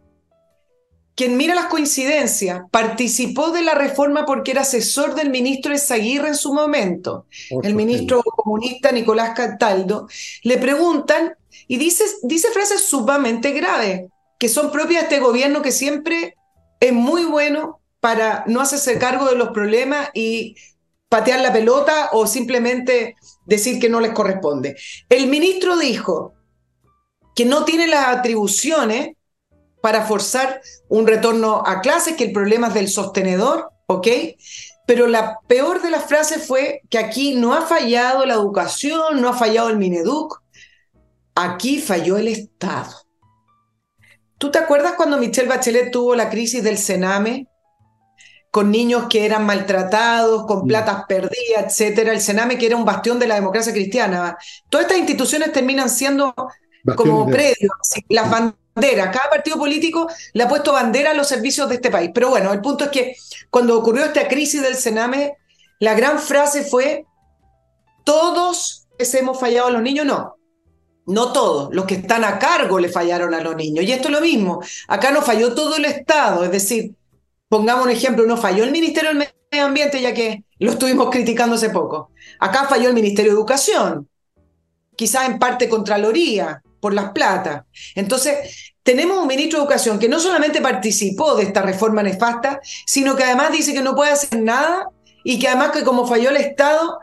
quien mira las coincidencias, participó de la reforma porque era asesor del ministro Esaguirre en su momento. el ministro comunista Nicolás Cataldo, le preguntan y dice, dice frases sumamente graves, que son propias de este gobierno que siempre es muy bueno para no hacerse cargo de los problemas y patear la pelota o simplemente decir que no les corresponde. El ministro dijo que no tiene las atribuciones para forzar un retorno a clases, que el problema es del sostenedor, ¿ok? Pero la peor de las frases fue que aquí no ha fallado la educación, no ha fallado el Mineduc, aquí falló el Estado. ¿Tú te acuerdas cuando Michelle Bachelet tuvo la crisis del Sename? Con niños que eran maltratados, con mm. platas perdidas, etcétera. El Sename, que era un bastión de la democracia cristiana. Todas estas instituciones terminan siendo como predios, las cada partido político le ha puesto bandera a los servicios de este país. Pero bueno, el punto es que cuando ocurrió esta crisis del Sename, la gran frase fue, todos hemos fallado a los niños, no. No todos, los que están a cargo le fallaron a los niños. Y esto es lo mismo, acá no falló todo el Estado, es decir, pongamos un ejemplo, no falló el Ministerio del Medio Ambiente, ya que lo estuvimos criticando hace poco. Acá falló el Ministerio de Educación, quizás en parte Contraloría, por las plata. Entonces, tenemos un ministro de Educación que no solamente participó de esta reforma nefasta, sino que además dice que no puede hacer nada y que además que como falló el Estado,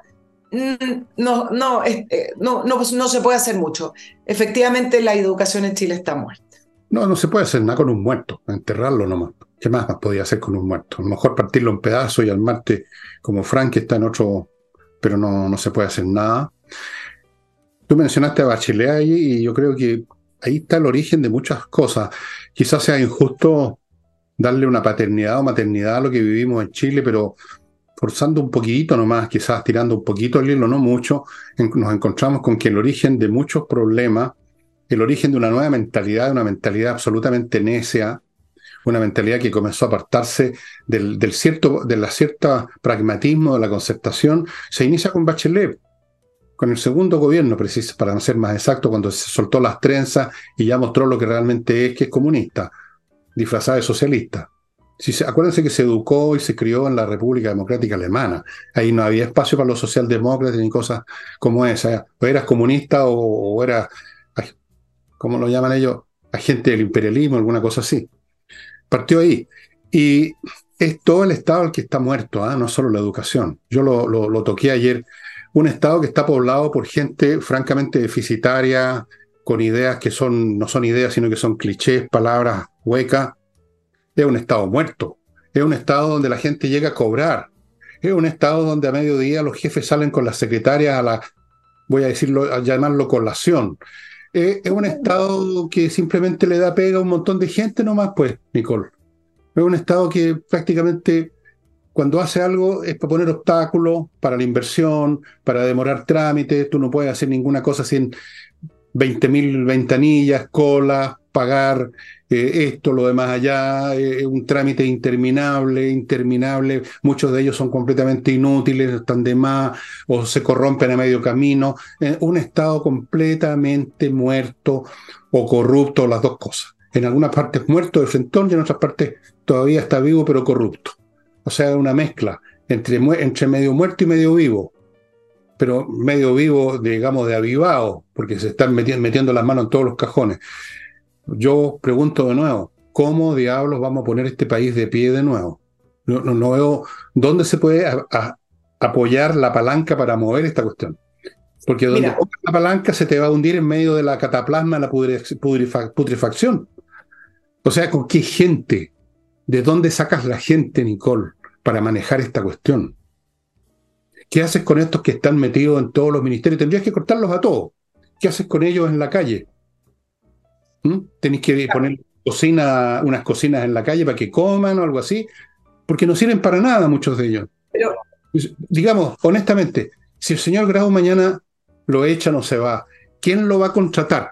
no, no, eh, no, no, no se puede hacer mucho. Efectivamente, la educación en Chile está muerta.
No, no se puede hacer nada con un muerto, enterrarlo nomás. ¿Qué más podía hacer con un muerto? A lo mejor partirlo en pedazos y al Marte como Frank que está en otro, pero no, no se puede hacer nada. Tú mencionaste a Bachelet ahí y yo creo que ahí está el origen de muchas cosas. Quizás sea injusto darle una paternidad o maternidad a lo que vivimos en Chile, pero forzando un poquito nomás, quizás tirando un poquito el hilo, no mucho, nos encontramos con que el origen de muchos problemas, el origen de una nueva mentalidad, una mentalidad absolutamente necia, una mentalidad que comenzó a apartarse del, del cierto, pragmatismo de la concertación, se inicia con Bachelet con el segundo gobierno, para no ser más exacto, cuando se soltó las trenzas y ya mostró lo que realmente es, que es comunista, disfrazada de socialista. Si acuérdense que se educó y se crió en la República Democrática Alemana. Ahí no había espacio para los socialdemócratas ni cosas como esa. O eras comunista o, eras, ¿cómo lo llaman ellos? Agente del imperialismo, alguna cosa así. Partió ahí. Y es todo el Estado el que está muerto, ¿ah? no solo la educación. Yo lo, lo toqué ayer un Estado que está poblado por gente francamente deficitaria, con ideas que son, no son ideas, sino que son clichés, palabras huecas, es un Estado muerto. Es un Estado donde la gente llega a cobrar. Es un Estado donde a mediodía los jefes salen con las secretarias a la, voy a decirlo, a llamarlo colación. es un Estado que simplemente le da pega a un montón de gente nomás, pues, Nicole. Es un Estado que prácticamente cuando hace algo es para poner obstáculos para la inversión, para demorar trámites, tú no puedes hacer ninguna cosa sin 20.000 ventanillas, colas, pagar eh, esto, lo demás allá, eh, un trámite interminable, interminable, muchos de ellos son completamente inútiles, están de más o se corrompen a medio camino, eh, un Estado completamente muerto o corrupto, las dos cosas. En algunas partes muerto de frentón y en otras partes todavía está vivo pero corrupto. O sea, una mezcla entre, entre medio muerto y medio vivo. Pero medio vivo, digamos, de avivado, porque se están metiendo, las manos en todos los cajones. Yo pregunto de nuevo, ¿cómo diablos vamos a poner este país de pie de nuevo? No, no, veo dónde se puede apoyar la palanca para mover esta cuestión. Porque donde la palanca se te va a hundir en medio de la cataplasma, la putrefacción. O sea, ¿con qué gente? ¿De dónde sacas la gente, Nicole, para manejar esta cuestión? ¿Qué haces con estos que están metidos en todos los ministerios? Tendrías que cortarlos a todos. ¿Qué haces con ellos en la calle? ¿Mm? Tenéis que poner cocina, unas cocinas en la calle para que coman o algo así, porque no sirven para nada muchos de ellos. Pero, digamos, honestamente, si el señor Grau mañana lo echan o se va, ¿quién lo va a contratar?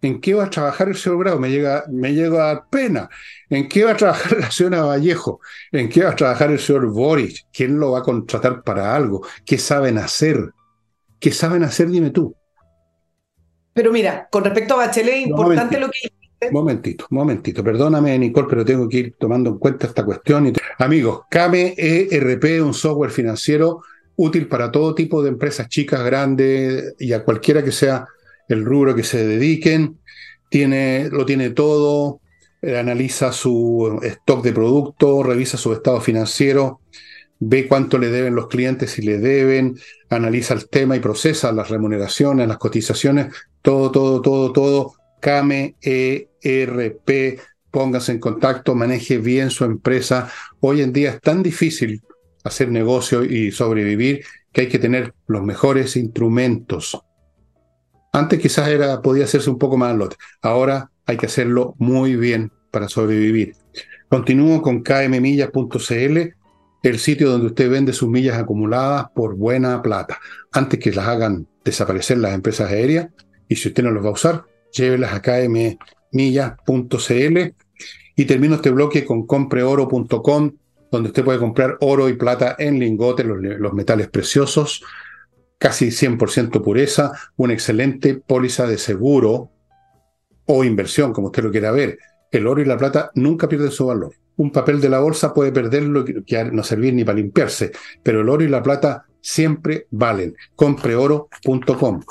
¿En qué va a trabajar el señor Grau? Me llega, me llega a pena. ¿En qué va a trabajar la señora Vallejo? ¿En qué va a trabajar el señor Boris? ¿Quién lo va a contratar para algo? ¿Qué saben hacer? ¿Qué saben hacer? Dime tú.
Pero mira, con respecto a Bachelet, es importante lo que
Momentito, momentito. Perdóname, Nicole, pero tengo que ir tomando en cuenta esta cuestión. Amigos, Kame ERP, un software financiero útil para todo tipo de empresas chicas, grandes y a cualquiera que sea el rubro que se dediquen. Tiene, lo tiene todo, eh, analiza su stock de productos, revisa su estado financiero, ve cuánto le deben los clientes si le deben, analiza el tema y procesa las remuneraciones, las cotizaciones, todo, todo, todo, todo Came ERP, póngase en contacto, maneje bien su empresa. Hoy en día es tan difícil hacer negocio y sobrevivir que hay que tener los mejores instrumentos. Antes quizás era, podía hacerse un poco más lote. Ahora hay que hacerlo muy bien para sobrevivir. Continúo con kmmillas.cl, el sitio donde usted vende sus millas acumuladas por buena plata. Antes que las hagan desaparecer las empresas aéreas, y si usted no los va a usar, llévelas a kmmillas.cl y termino este bloque con compreoro.com, donde usted puede comprar oro y plata en lingotes, los, metales preciosos, casi 100% pureza, una excelente póliza de seguro o inversión, como usted lo quiera ver. El oro y la plata nunca pierden su valor. Un papel de la bolsa puede perderlo y no servir ni para limpiarse, pero el oro y la plata siempre valen. Compreoro.com.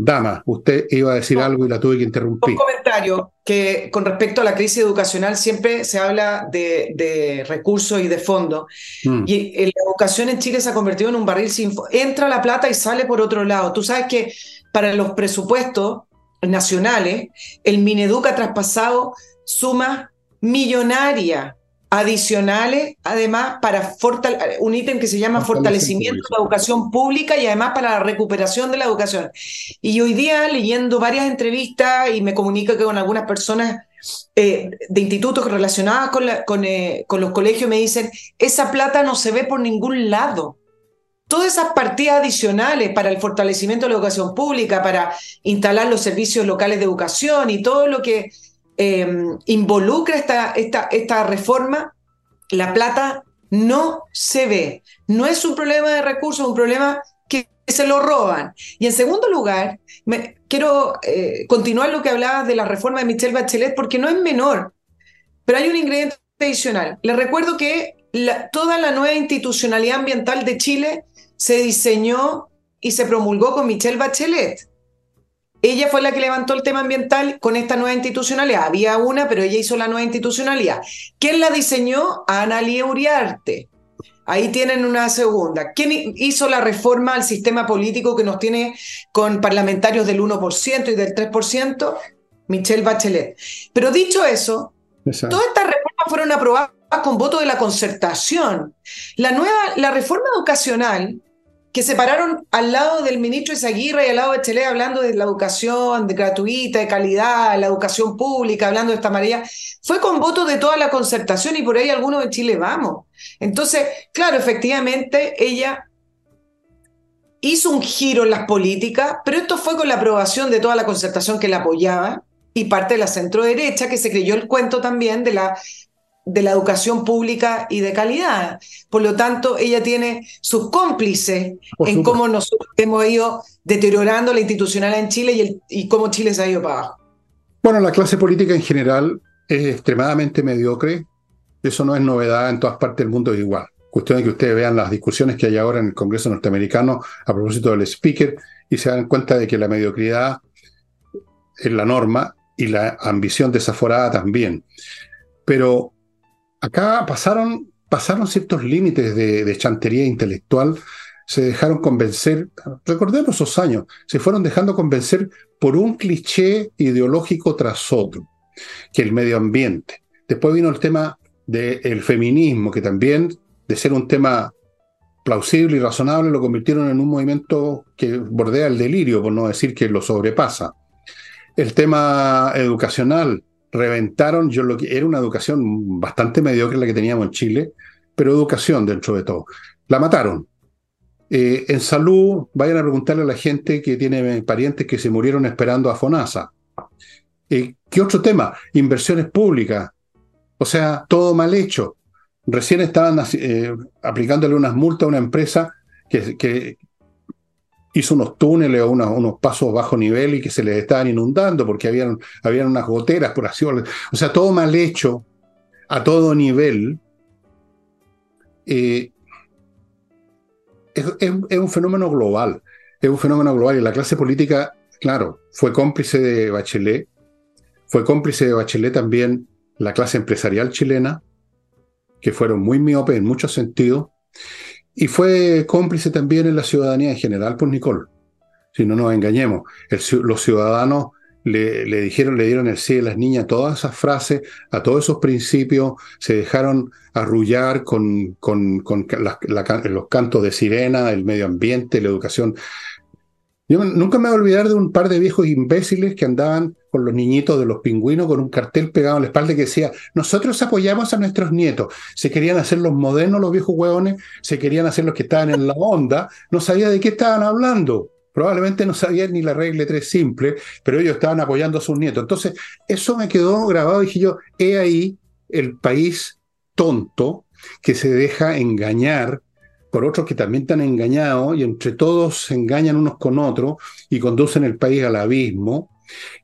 Dama, usted iba a decir algo y la tuve que interrumpir.
Un comentario que con respecto a la crisis educacional siempre se habla de, recursos y de fondos. Mm. Y la educación en Chile se ha convertido en un barril sin entra la plata y sale por otro lado. Tú sabes que para los presupuestos nacionales, el Mineduc ha traspasado sumas millonarias adicionales, además, para un ítem que se llama fortalecimiento de la educación pública y además para la recuperación de la educación. Y hoy día, leyendo varias entrevistas y me comunico que con algunas personas eh, de institutos relacionadas con, con, eh, con los colegios, me dicen, esa plata no se ve por ningún lado. Todas esas partidas adicionales para el fortalecimiento de la educación pública, para instalar los servicios locales de educación y todo lo que Em, involucra esta, esta, esta reforma, la plata no se ve. No es un problema de recursos, es un problema que se lo roban. Y en segundo lugar, quiero eh, continuar lo que hablaba de la reforma de Michelle Bachelet, porque no es menor, pero hay un ingrediente adicional. Les recuerdo que toda la nueva institucionalidad ambiental de Chile se diseñó y se promulgó con Michelle Bachelet. Ella fue la que levantó el tema ambiental con esta nueva institucionalidad. Había una, pero ella hizo la nueva institucionalidad. ¿Quién la diseñó? Ana Uriarte. Ahí tienen una segunda. ¿Quién hizo la reforma al sistema político que nos tiene con parlamentarios del 1% y del 3%? Michelle Bachelet. Pero dicho eso, todas estas reformas fueron aprobadas con voto de la concertación. La nueva, la reforma educacional que se pararon al lado del ministro Izaguirre y al lado de Chile hablando de la educación de gratuita, de calidad, la educación pública, hablando de esta María, fue con voto de toda la concertación y por ahí algunos de Chile vamos. Entonces, claro, efectivamente, ella hizo un giro en las políticas, pero esto fue con la aprobación de toda la concertación que la apoyaba y parte de la centro derecha que se creyó el cuento también de la de la educación pública y de calidad. Por lo tanto, ella tiene sus cómplices en cómo nosotros hemos ido deteriorando la institucional en Chile y, el, y cómo Chile se ha ido para abajo.
Bueno, la clase política en general es extremadamente mediocre. Eso no es novedad en todas partes del mundo, es igual. Cuestión de que ustedes vean las discusiones que hay ahora en el Congreso norteamericano a propósito del speaker y se dan cuenta de que la mediocridad es la norma y la ambición desaforada también. Pero acá pasaron, pasaron ciertos límites de, chantería intelectual se dejaron convencer, recordemos esos años, se fueron dejando convencer por un cliché ideológico tras otro, que el medio ambiente. Después vino el tema del feminismo, que también, de ser un tema plausible y razonable, lo convirtieron en un movimiento que bordea el delirio, por no decir que lo sobrepasa. El tema educacional, reventaron, yo lo que era una educación bastante mediocre la que teníamos en Chile, pero educación dentro de todo. La mataron, eh, en salud, vayan a preguntarle a la gente que tiene parientes que se murieron esperando a FONASA. Eh, ¿Qué otro tema? Inversiones públicas. O sea, todo mal hecho. Recién estaban eh, aplicándole unas multas a una empresa que, hizo unos túneles o unos, pasos bajo nivel y que se les estaban inundando porque habían, habían unas goteras por así. O sea, todo mal hecho a todo nivel. Eh, es, un fenómeno global, es un fenómeno global y la clase política, claro, fue cómplice de Bachelet, fue cómplice de Bachelet también la clase empresarial chilena, que fueron muy miopes en muchos sentidos, y fue cómplice también en la ciudadanía en general por Nicole. Si no nos engañemos, los ciudadanos le, dijeron, le dieron el sí a las niñas todas esas frases, a todos esos principios, se dejaron arrullar con, con, los cantos de sirena, el medio ambiente, la educación. Yo nunca me voy a olvidar de un par de viejos imbéciles que andaban con los niñitos de los pingüinos con un cartel pegado en la espalda que decía, nosotros apoyamos a nuestros nietos. Se querían hacer los modernos, los viejos hueones, se querían hacer los que estaban en la onda, no sabía de qué estaban hablando. Probablemente no sabían ni la regla tres simple, pero ellos estaban apoyando a sus nietos. Entonces, eso me quedó grabado y dije yo, he ahí el país tonto que se deja engañar por otros que también están engañados y entre todos se engañan unos con otros y conducen el país al abismo.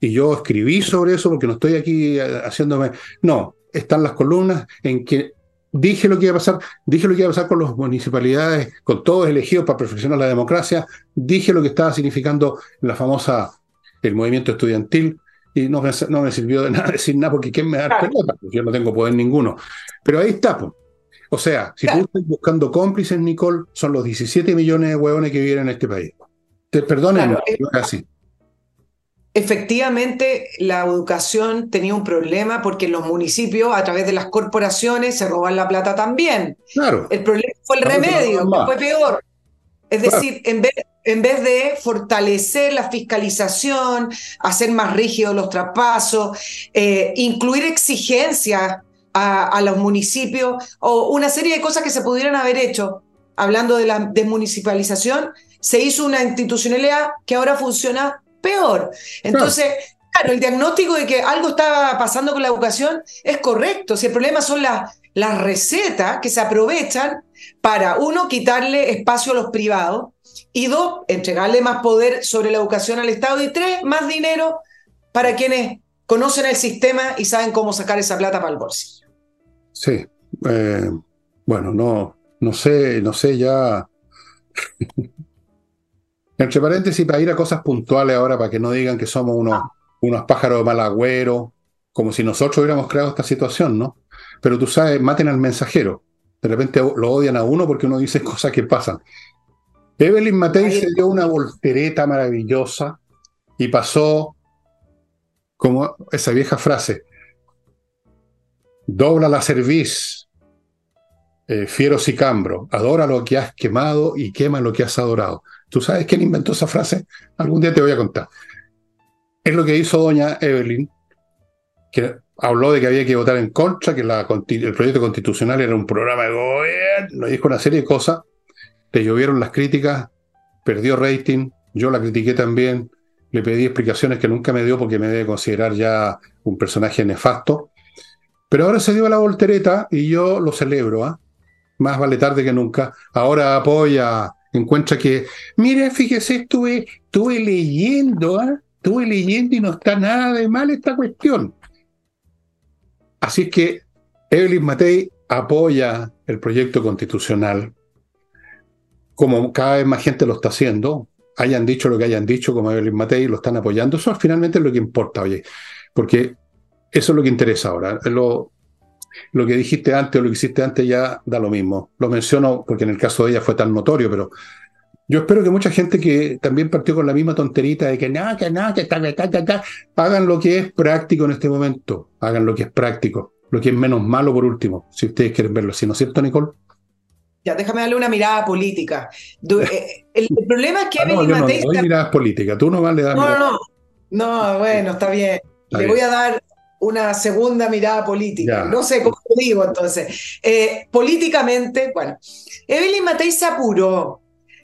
Y yo escribí sobre eso porque no estoy aquí eh, haciéndome... No, están las columnas en que dije lo que iba a pasar, dije lo que iba a pasar con las municipalidades, con todos elegidos para perfeccionar la democracia, dije lo que estaba significando la famosa, el movimiento estudiantil, y no me, no me sirvió de nada decir nada porque ¿quién me da pelota? Yo no tengo poder ninguno. Pero ahí está, pues. O sea, si tú estás buscando cómplices, Nicole, son los 17 millones de huevones que viven en este país. Te perdonen, así
efectivamente la educación tenía un problema porque los municipios, a través de las corporaciones, se roban la plata también.
Claro.
El problema fue el remedio, fue peor. Es decir, en vez, en vez de fortalecer la fiscalización, hacer más rígidos los traspasos, eh, incluir exigencias a, los municipios o una serie de cosas que se pudieran haber hecho, hablando de la desmunicipalización, se hizo una institucionalidad que ahora funciona peor. Entonces, claro. el diagnóstico de que algo estaba pasando con la educación es correcto. Si el problema son las, las recetas que se aprovechan para, uno, quitarle espacio a los privados y dos, entregarle más poder sobre la educación al Estado y tres, más dinero para quienes conocen el sistema y saben cómo sacar esa plata para el bolsillo.
Sí, eh, bueno, no, no sé, no sé ya entre paréntesis, para ir a cosas puntuales ahora, para que no digan que somos unos, unos pájaros de mal agüero, como si nosotros hubiéramos creado esta situación, ¿no? Pero tú sabes, maten al mensajero. De repente lo odian a uno porque uno dice cosas que pasan. Evelyn Matei se dio una voltereta maravillosa y pasó como esa vieja frase, dobla la cerviz, eh, fiero sicambro, adora lo que has quemado y quema lo que has adorado. ¿Tú sabes quién inventó esa frase? Algún día te voy a contar. Es lo que hizo doña Evelyn, que habló de que había que votar en contra, que el proyecto constitucional era un programa de gobierno, dijo una serie de cosas, le llovieron las críticas, perdió rating, yo la critiqué también, le pedí explicaciones que nunca me dio porque me debe considerar ya un personaje nefasto, pero ahora se dio la voltereta y yo lo celebro, ¿ah? más vale tarde que nunca. Ahora apoya encuentra que, mire, fíjese, estuve, estuve leyendo, ¿ah? estuve leyendo y no está nada de mal esta cuestión. Así es que Evelyn Matei apoya el proyecto constitucional, como cada vez más gente lo está haciendo, hayan dicho lo que hayan dicho, como Evelyn Matei, lo están apoyando. Eso finalmente es lo que importa, oye, porque eso es lo que interesa ahora. Lo, lo que dijiste antes o lo que hiciste antes ya da lo mismo. Lo menciono porque en el caso de ella fue tan notorio, pero Yo espero que mucha gente que también partió con la misma tonterita de que nada, que nada, que está, que hagan lo que es práctico en este momento, hagan lo que es práctico, lo que es menos malo por último, si ustedes quieren verlo así, ¿no es cierto, Nicole?
Ya, déjame darle una mirada política. Eh, el, problema es que
ah, no,
Evelyn
Matei. No, no miradas políticas, tú nomás le das.
No, no, no. No, bueno, está bien. le voy a dar una segunda mirada política. No sé cómo lo digo entonces. Eh, políticamente, bueno, Evelyn Matei se apuró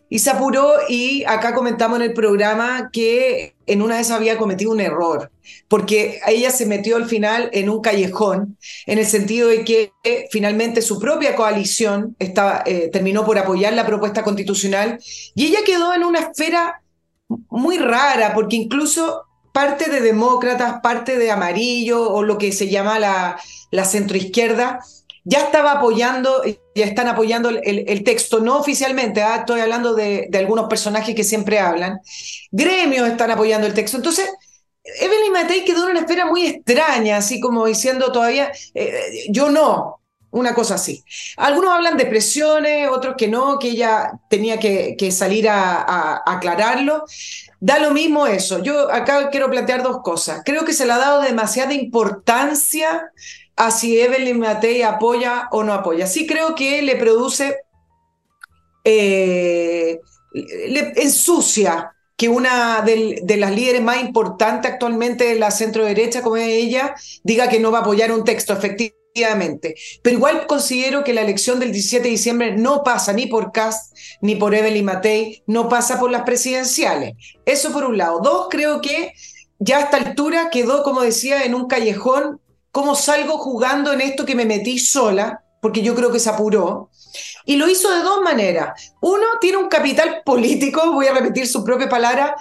y se apuró y acá comentamos en el programa que en una vez había cometido un error, porque ella se metió al final en un callejón, en el sentido de que eh, finalmente su propia coalición estaba, eh, terminó por apoyar la propuesta constitucional y ella quedó en una esfera muy rara, porque incluso parte de demócratas, parte de amarillo o lo que se llama la, la centroizquierda, ya estaba apoyando, ya están apoyando el, texto, no oficialmente, ¿ah? estoy hablando de, algunos personajes que siempre hablan, gremios están apoyando el texto. Entonces, Evelyn Matei quedó en una espera muy extraña, así como diciendo todavía, eh, yo no, una cosa así. Algunos hablan de presiones, otros que no, que ella tenía que, salir a, aclararlo. Da lo mismo eso. Yo acá quiero plantear dos cosas. Creo que se le ha dado demasiada importancia a si Evelyn Matei apoya o no apoya. Sí creo que le produce, eh, le ensucia que una de, las líderes más importantes actualmente de la centro derecha, como es ella, diga que no va a apoyar un texto, efectivamente. Pero igual considero que la elección del 17 de diciembre no pasa ni por Cast ni por Evelyn Matei, no pasa por las presidenciales. Eso por un lado. Dos, creo que ya a esta altura quedó, como decía, en un callejón cómo salgo jugando en esto que me metí sola, porque yo creo que se apuró. Y lo hizo de dos maneras. Uno, tiene un capital político, voy a repetir su propia palabra,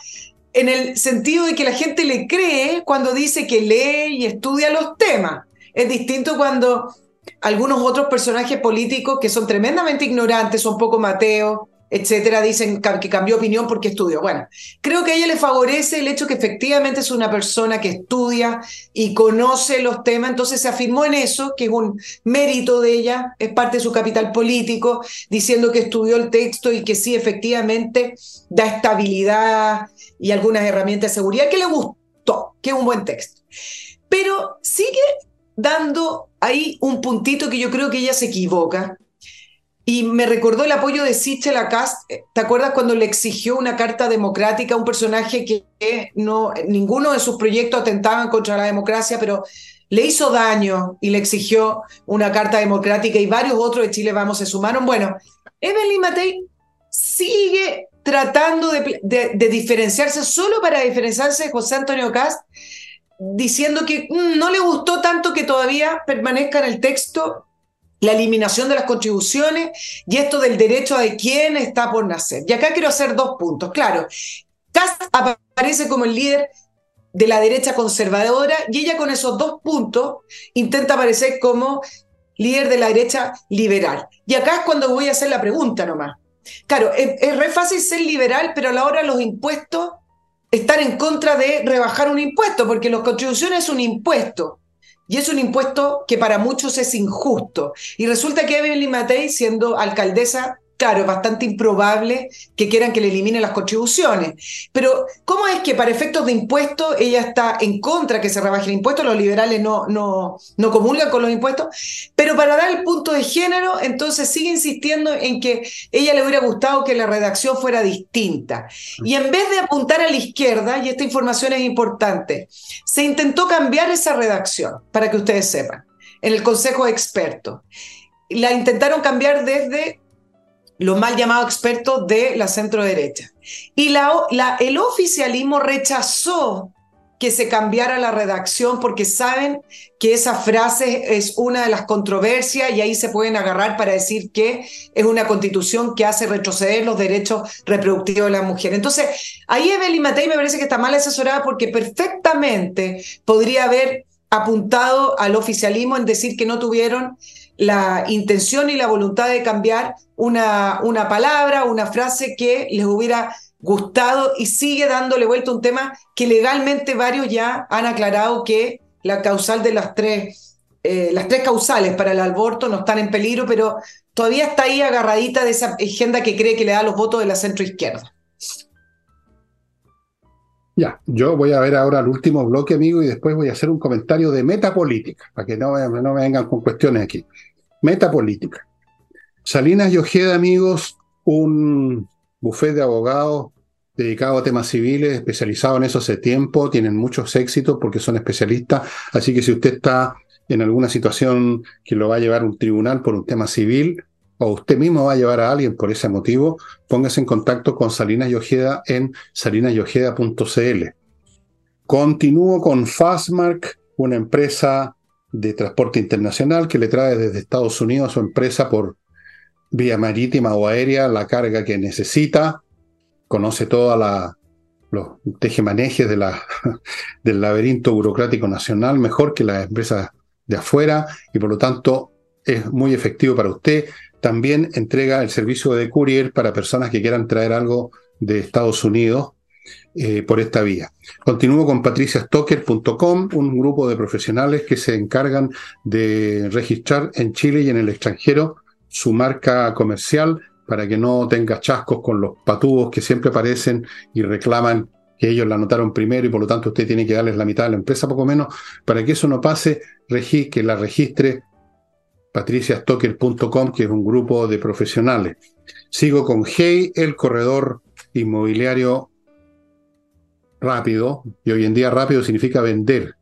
en el sentido de que la gente le cree cuando dice que lee y estudia los temas. Es distinto cuando algunos otros personajes políticos que son tremendamente ignorantes, son poco Mateo, etcétera, dicen que cambió opinión porque estudió. Bueno, creo que a ella le favorece el hecho que efectivamente es una persona que estudia y conoce los temas, entonces se afirmó en eso, que es un mérito de ella, es parte de su capital político, diciendo que estudió el texto y que sí, efectivamente, da estabilidad y algunas herramientas de seguridad, que le gustó, que es un buen texto. Pero sigue dando ahí un puntito que yo creo que ella se equivoca, y me recordó el apoyo de Sichel a ¿Te acuerdas cuando le exigió una carta democrática a un personaje que no, ninguno de sus proyectos atentaban contra la democracia, pero le hizo daño y le exigió una carta democrática y varios otros de Chile Vamos se sumaron? Bueno, Evelyn Matei sigue tratando de, de, diferenciarse solo para diferenciarse de José Antonio Cast, diciendo que mm, no le gustó tanto que todavía permanezca en el texto la eliminación de las contribuciones y esto del derecho de quién está por nacer. Y acá quiero hacer dos puntos. Claro, Cast aparece como el líder de la derecha conservadora y ella con esos dos puntos intenta aparecer como líder de la derecha liberal. Y acá es cuando voy a hacer la pregunta nomás. Claro, es, es re fácil ser liberal, pero a la hora de los impuestos, estar en contra de rebajar un impuesto, porque las contribuciones es un impuesto. Y es un impuesto que para muchos es injusto. Y resulta que Evelyn Matei, siendo alcaldesa claro, es bastante improbable que quieran que le eliminen las contribuciones. Pero, ¿cómo es que para efectos de impuestos ella está en contra que se rebaje el impuesto? Los liberales no, no, no comulgan con los impuestos. Pero para dar el punto de género, entonces sigue insistiendo en que ella le hubiera gustado que la redacción fuera distinta. Y en vez de apuntar a la izquierda, y esta información es importante, se intentó cambiar esa redacción, para que ustedes sepan, en el Consejo de Expertos. La intentaron cambiar desde los mal llamados expertos de la centro derecha. Y la, el oficialismo rechazó que se cambiara la redacción porque saben que esa frase es una de las controversias y ahí se pueden agarrar para decir que es una constitución que hace retroceder los derechos reproductivos de la mujer. Entonces, ahí Evelyn Matei me parece que está mal asesorada porque perfectamente podría haber apuntado al oficialismo en decir que no tuvieron la intención y la voluntad de cambiar una, una palabra, una frase que les hubiera gustado y sigue dándole vuelta un tema que legalmente varios ya han aclarado que la causal de las tres eh, las tres causales para el aborto no están en peligro, pero todavía está ahí agarradita de esa agenda que cree que le da los votos de la centroizquierda.
Ya, yo voy a ver ahora el último bloque, amigo, y después voy a hacer un comentario de metapolítica, para que no, no me vengan con cuestiones aquí. Metapolítica. Salinas y Ojeda, amigos, un bufete de abogados dedicado a temas civiles, especializado en eso hace tiempo, tienen muchos éxitos porque son especialistas, así que si usted está en alguna situación que lo va a llevar un tribunal por un tema civil, o usted mismo va a llevar a alguien por ese motivo, póngase en contacto con Salinas y Ojeda en salinasyojeda.cl. Continúo con Fastmark, una empresa de transporte internacional que le trae desde Estados Unidos a su empresa por vía marítima o aérea la carga que necesita conoce toda la, los tejemanejes de la, del laberinto burocrático nacional mejor que las empresas de afuera y por lo tanto es muy efectivo para usted. También entrega el servicio de courier para personas que quieran traer algo de Estados Unidos eh, por esta vía. Continúo con patriciastocker.com, un grupo de profesionales que se encargan de registrar en Chile y en el extranjero su marca comercial para que no tenga chascos con los patúos que siempre aparecen y reclaman que ellos la anotaron primero y por lo tanto usted tiene que darles la mitad de la empresa, poco menos, para que eso no pase, que la registre patriciastocker.com, que es un grupo de profesionales. Sigo con Hey, el corredor inmobiliario rápido, y hoy en día rápido significa vender,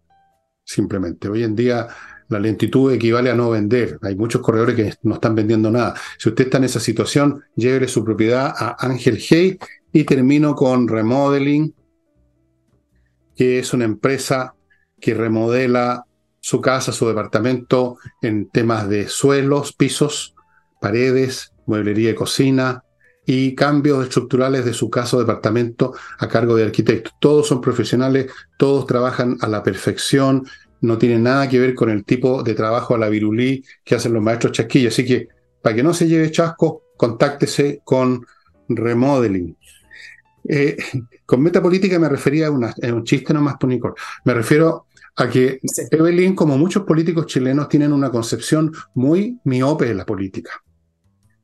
simplemente. Hoy en día la lentitud equivale a no vender. Hay muchos corredores que no están vendiendo nada. Si usted está en esa situación, llévele su propiedad a Ángel Hey y termino con Remodeling, que es una empresa que remodela su casa, su departamento en temas de suelos, pisos, paredes, mueblería y cocina y cambios estructurales de su casa o departamento a cargo de arquitectos. Todos son profesionales, todos trabajan a la perfección, no tiene nada que ver con el tipo de trabajo a la virulí que hacen los maestros chasquillos. Así que, para que no se lleve chasco, contáctese con Remodeling. Eh, con metapolítica me refería a, un chiste nomás, Nicole. Me refiero a que Evelyn, como muchos políticos chilenos, tienen una concepción muy miope de la política.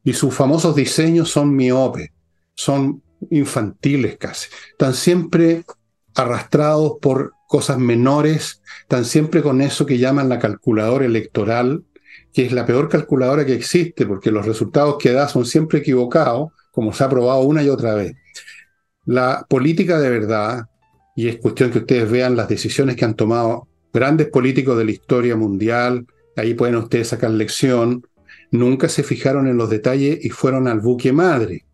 Y sus famosos diseños son miope, son infantiles casi. Están siempre arrastrados por cosas menores, están siempre con eso que llaman la calculadora electoral, que es la peor calculadora que existe, porque los resultados que da son siempre equivocados, como se ha probado una y otra vez. La política de verdad, y es cuestión que ustedes vean las decisiones que han tomado grandes políticos de la historia mundial, ahí pueden ustedes sacar lección, nunca se fijaron en los detalles y fueron al buque madre.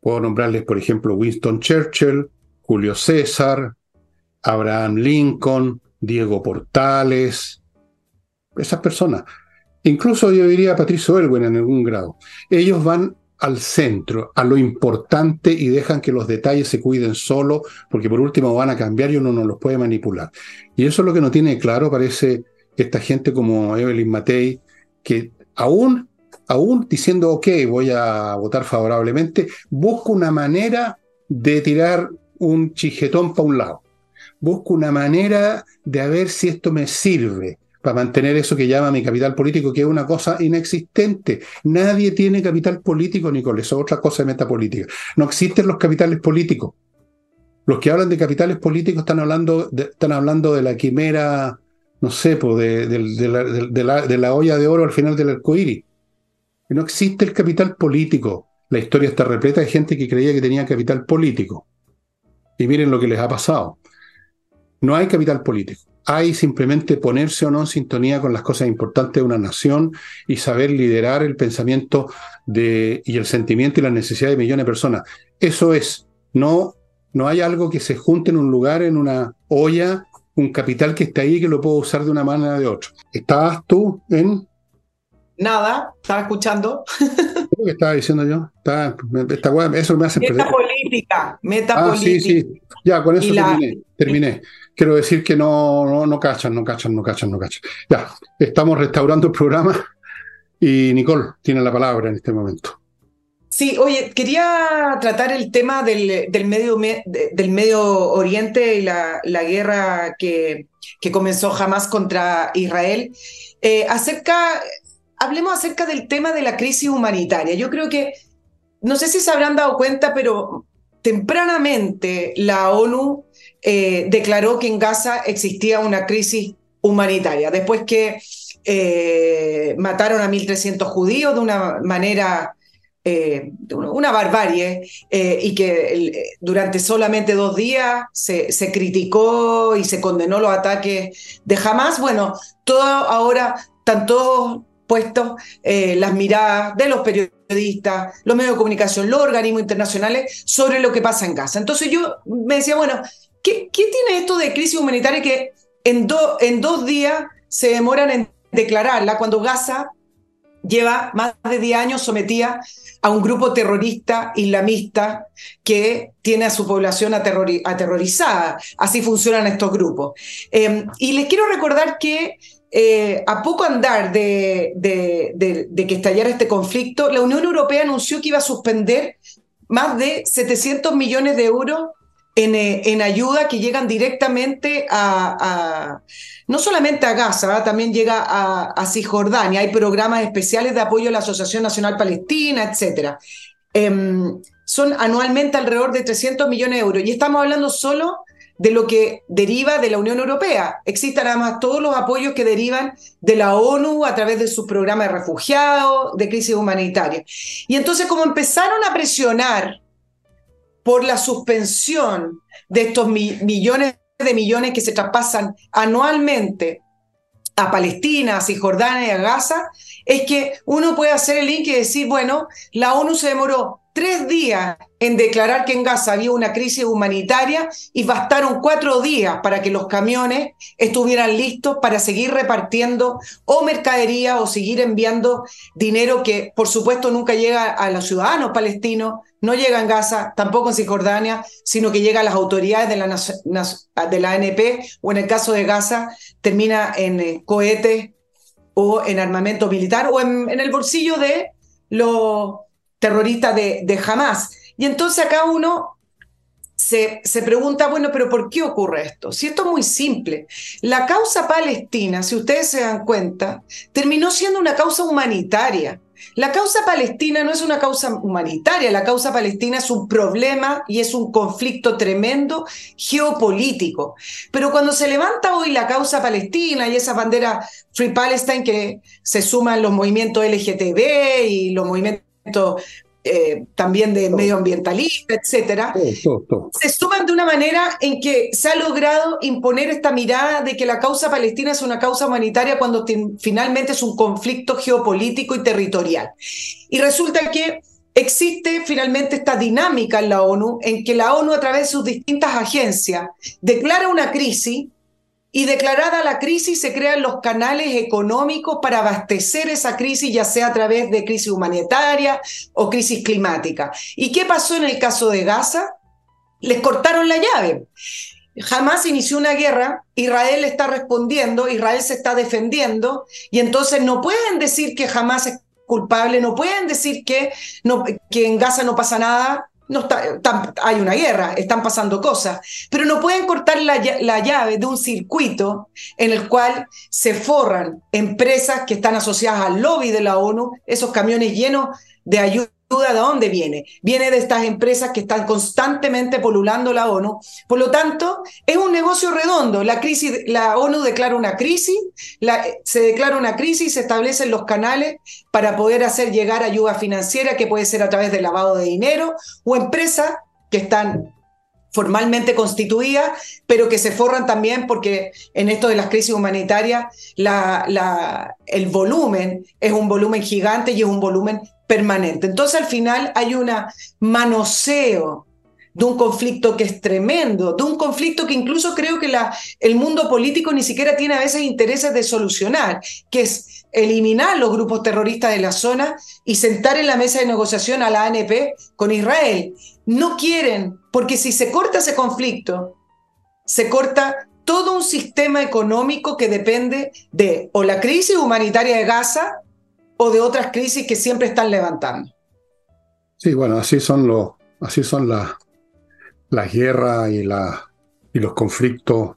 Puedo nombrarles, por ejemplo, Winston Churchill, Julio César, Abraham Lincoln, Diego Portales, esas personas. Incluso yo diría Patricio Elwin en algún grado. Ellos van al centro, a lo importante y dejan que los detalles se cuiden solo, porque por último van a cambiar y uno no los puede manipular. Y eso es lo que no tiene claro, parece esta gente como Evelyn Matei, que aún, aún diciendo, ok, voy a votar favorablemente, busca una manera de tirar un chijetón para un lado. Busco una manera de ver si esto me sirve para mantener eso que llama mi capital político, que es una cosa inexistente. Nadie tiene capital político, Nicolás, eso es otra cosa de metapolítica. No existen los capitales políticos. Los que hablan de capitales políticos están hablando están hablando de la quimera, no sé, de, de, la, olla de oro al final del arco iris. No existe el capital político. La historia está repleta de gente que creía que tenía capital político. Y miren lo que les ha pasado. No hay capital político hay simplemente ponerse o no en sintonía con las cosas importantes de una nación y saber liderar el pensamiento de, y el sentimiento y la necesidad de millones de personas. Eso es, no, no hay algo que se junte en un lugar, en una olla, un capital que está ahí que lo puedo usar de una manera o de otra. ¿Estabas tú en
Nada, estaba escuchando.
¿Qué estaba diciendo yo? eso me hace
Metapolítica, metapolítica.
Ah, sí, sí. Ya, con eso terminé, terminé. Quiero decir que no, no, no cachan, no cachan, no cachan, no cachan. Ya, estamos restaurando el programa y Nicole tiene la palabra en este momento.
Sí, oye, quería tratar el tema del, medio, del medio Oriente y la, guerra que, que, comenzó jamás contra Israel. Eh, acerca, hablemos acerca del tema de la crisis humanitaria. Yo creo que, no sé si se habrán dado cuenta, pero tempranamente la ONU eh, declaró que en Gaza existía una crisis humanitaria, después que eh, mataron a 1.300 judíos de una manera eh, una barbarie eh, y que eh, durante solamente dos días se, se, criticó y se condenó los ataques de Hamas. Bueno, todo ahora están todos puestos las miradas de los periodistas, los medios de comunicación, los organismos internacionales sobre lo que pasa en Gaza. Entonces yo me decía, bueno, ¿qué, qué tiene esto de crisis humanitaria que en, en dos días se demoran en declararla cuando Gaza lleva más de 10 años sometida a un grupo terrorista islamista que tiene a su población aterrorizada. Así funcionan estos grupos. Em, y les quiero recordar que eh, a poco andar de, que estallara este conflicto, la Unión Europea anunció que iba a suspender más de 700 millones de euros en, eh, en ayuda que llegan directamente a no solamente a Gaza, también llega a, Cisjordania. Hay programas especiales de apoyo a la Asociación Nacional Palestina, etc. Em, son anualmente alrededor de 300 millones de euros. Y estamos hablando solo de lo que deriva de la Unión Europea. Existen además todos los apoyos que derivan de la ONU a través de sus programas de refugiados, de crisis humanitaria. Y entonces como empezaron a presionar por la suspensión de estos millones de millones que se traspasan anualmente a Palestina, a Cisjordania y a Gaza, es que uno puede hacer el link y decir, bueno, la ONU se demoró tres días en declarar que en Gaza había una crisis humanitaria y bastaron cuatro días para que los camiones estuvieran listos para seguir repartiendo o mercadería o seguir enviando dinero que por supuesto nunca llega a los ciudadanos palestinos, no llega en Gaza, tampoco en Cisjordania, sino que llega a las autoridades de la, ANP o en el caso de Gaza termina en eh, cohetes o en armamento militar o en, en el bolsillo de los terrorista de, de Hamas. Y entonces acá uno se, se, pregunta, bueno, pero ¿por qué ocurre esto? Si esto es muy simple. La causa palestina, si ustedes se dan cuenta, terminó siendo una causa humanitaria. La causa palestina no es una causa humanitaria, la causa palestina es un problema y es un conflicto tremendo geopolítico. Pero cuando se levanta hoy la causa palestina y esa bandera Free Palestine que se suman los movimientos LGTB y los movimientos eh, también de medioambientalista, etcétera, se suman de una manera en que se ha logrado imponer esta mirada de que la causa palestina es una causa humanitaria cuando finalmente es un conflicto geopolítico y territorial. Y resulta que existe finalmente esta dinámica en la ONU, en que la ONU a través de sus distintas agencias declara una crisis y declarada la crisis se crean los canales económicos para abastecer esa crisis, ya sea a través de crisis humanitaria o crisis climática. ¿Y qué pasó en el caso de Gaza? Les cortaron la llave. Jamás inició una guerra, Israel está respondiendo, Israel se está defendiendo, y entonces no pueden decir que jamás es culpable, no pueden decir que, que en Gaza no pasa nada, no está, hay una guerra, están pasando cosas, pero no pueden cortar la, la, llave de un circuito en el cual se forran empresas que están asociadas al lobby de la ONU, esos camiones llenos de ayuda duda de dónde viene. Viene de estas empresas que están constantemente polulando la ONU. Por lo tanto, es un negocio redondo. La crisis, la ONU declara una crisis, se declara una crisis, se establecen los canales para poder hacer llegar ayuda financiera, que puede ser a través del lavado de dinero, o empresas que están formalmente constituidas, pero que se forran también porque en esto de las crisis humanitarias la, el volumen es un volumen gigante y es un volumen permanente. Entonces al final hay un manoseo de un conflicto que es tremendo, de un conflicto que incluso creo que el mundo político ni siquiera tiene a veces intereses de solucionar, que es eliminar los grupos terroristas de la zona y sentar en la mesa de negociación a la ANP con Israel. No quieren, porque si se corta ese conflicto, se corta todo un sistema económico que depende de o la crisis humanitaria de Gaza o de otras crisis que siempre están levantando.
Sí, bueno, así son los, así son las, las guerras y, la, y los conflictos.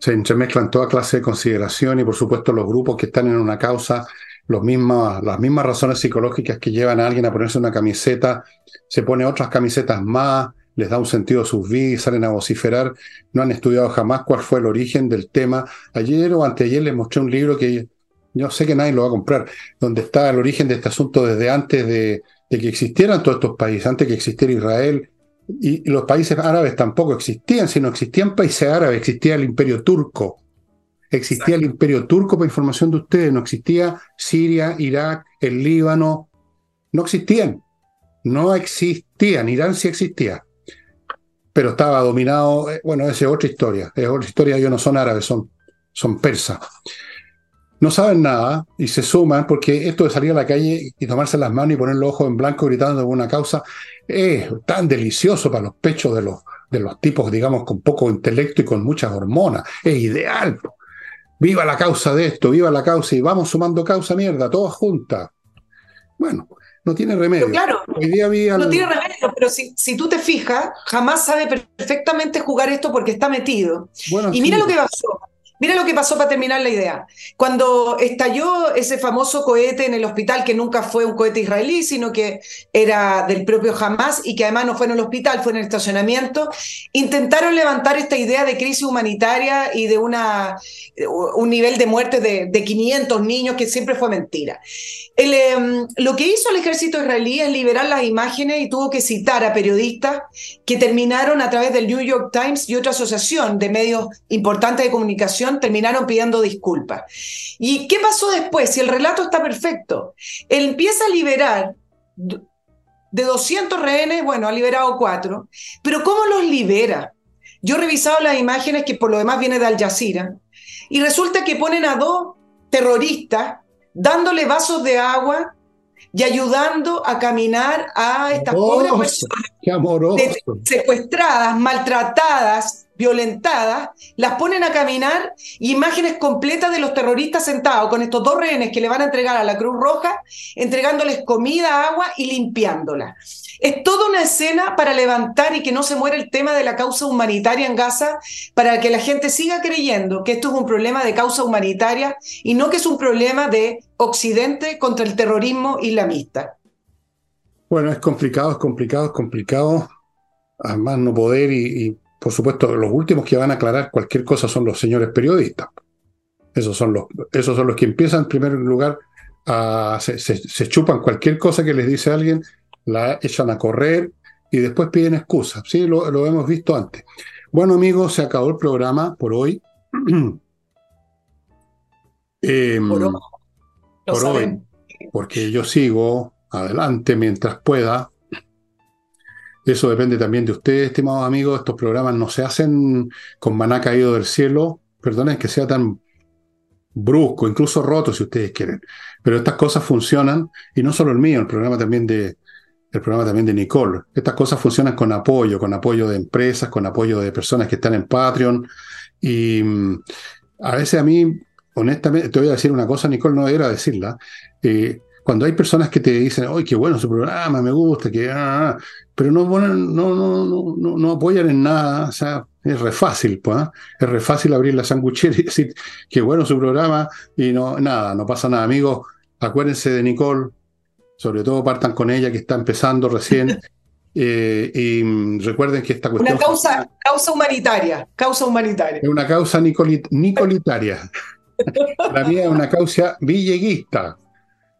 Se entremezclan toda clase de consideración y por supuesto los grupos que están en una causa, los mismas, las mismas razones psicológicas que llevan a alguien a ponerse una camiseta, se pone otras camisetas más, les da un sentido a sus vidas, salen a vociferar, no han estudiado jamás cuál fue el origen del tema. Ayer o anteayer les mostré un libro que yo sé que nadie lo va a comprar, donde está el origen de este asunto desde antes de, que existieran todos estos países, antes que existiera Israel, y, los países árabes tampoco existían, sino existían países árabes, existía el imperio turco, existía el imperio turco, por información de ustedes, no existía Siria, Irak, el Líbano, no existían, no existían, Irán sí existía, pero estaba dominado, eh, bueno, esa es otra historia, es otra historia, ellos no son árabes, son, son persas no saben nada y se suman porque esto de salir a la calle y tomarse las manos y poner los ojos en blanco gritando una causa es tan delicioso para los pechos de los, de los tipos, digamos, con poco intelecto y con muchas hormonas. Es ideal. Viva la causa de esto, viva la causa y vamos sumando causa mierda, todas juntas. Bueno, no tiene remedio.
claro, Hoy día no tiene remedio, pero si, si, tú te fijas, jamás sabe perfectamente jugar esto porque está metido. y mira lo que pasó. Mira lo que pasó para terminar la idea. Cuando estalló ese famoso cohete en el hospital, que nunca fue un cohete israelí, sino que era del propio Hamas y que además no fue en el hospital, fue en el estacionamiento, intentaron levantar esta idea de crisis humanitaria y de un nivel de muerte de, de 500 niños, que siempre fue mentira. Em, lo que hizo el ejército israelí es liberar las imágenes y tuvo que citar a periodistas que terminaron a través del New York Times y otra asociación de medios importantes de comunicación, terminaron pidiendo disculpas. ¿Y qué pasó después? Si el relato está perfecto, él empieza a liberar de 200 rehenes, bueno, ha liberado cuatro, pero ¿cómo los libera? Yo he revisado las imágenes que por lo demás viene de Al Jazeera y resulta que ponen a dos terroristas dándole vasos de agua y ayudando a caminar a estas pobres personas secuestradas, maltratadas, violentadas, las ponen a caminar imágenes completas de los terroristas sentados con estos dos rehenes que le van a entregar a la Cruz Roja, entregándoles comida, agua y limpiándola. Es toda una escena para levantar y que no se muera el tema de la causa humanitaria en Gaza, para que la gente siga creyendo que esto es un problema de causa humanitaria y no que es un problema de Occidente contra el terrorismo islamista.
Bueno, es complicado, es complicado, es complicado. Además, no poder y, por supuesto, los últimos que van a aclarar cualquier cosa son los señores periodistas. Esos son los, esos son los que empiezan en primer lugar a, se, se, chupan cualquier cosa que les dice alguien la echan a correr y después piden excusas. Sí, lo, hemos visto antes. Bueno, amigos, se acabó el programa por hoy. Em, por, hoy, porque yo sigo adelante mientras pueda. Eso depende también de ustedes, estimados amigos. Estos programas no se hacen con maná caído del cielo. Perdonen que sea tan brusco, incluso roto si ustedes quieren. Pero estas cosas funcionan, y no solo el mío, el programa también de, el programa también de Nicole. Estas cosas funcionan con apoyo, con apoyo de empresas, con apoyo de personas que están en Patreon. Y mm, a veces a mí, honestamente, te voy a decir una cosa, Nicole, no era decirla. Eh, cuando hay personas que te dicen, ¡ay, qué bueno su programa, me gusta! que ah, ah, ah", Pero no, no, no, no, no, apoyan en nada. O sea, es re fácil, pues, es re fácil abrir la sanguchera y decir, qué bueno su programa, y no, nada, no pasa nada. Amigos, acuérdense de Nicole, sobre todo partan con ella que está empezando recién. Eh, y recuerden que esta cuestión...
Una causa, causa humanitaria, causa humanitaria.
Es una causa nicolitaria. La mía es una causa villeguista.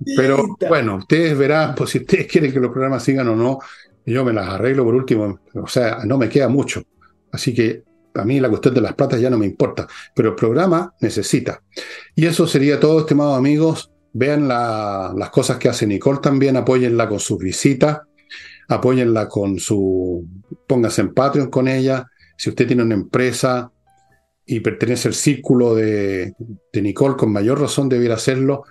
Pero bueno, ustedes verán, pues si ustedes quieren que los programas sigan o no, yo me las arreglo por último. O sea, no me queda mucho. Así que a mí la cuestión de las platas ya no me importa. Pero el programa necesita. Y eso sería todo, estimados amigos. Vean las cosas que hace Nicole también, apóyenla con sus visitas, apóyenla con su, póngase en Patreon con ella. Si usted tiene una empresa y pertenece al círculo de, de Nicole, con mayor razón debiera hacerlo.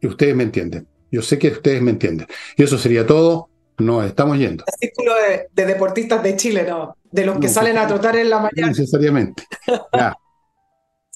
Y ustedes me entienden. Yo sé que ustedes me entienden. Y eso sería todo. Nos estamos yendo.
El círculo de, deportistas de Chile, no. De los que salen a trotar en la mañana.
necesariamente. Ya.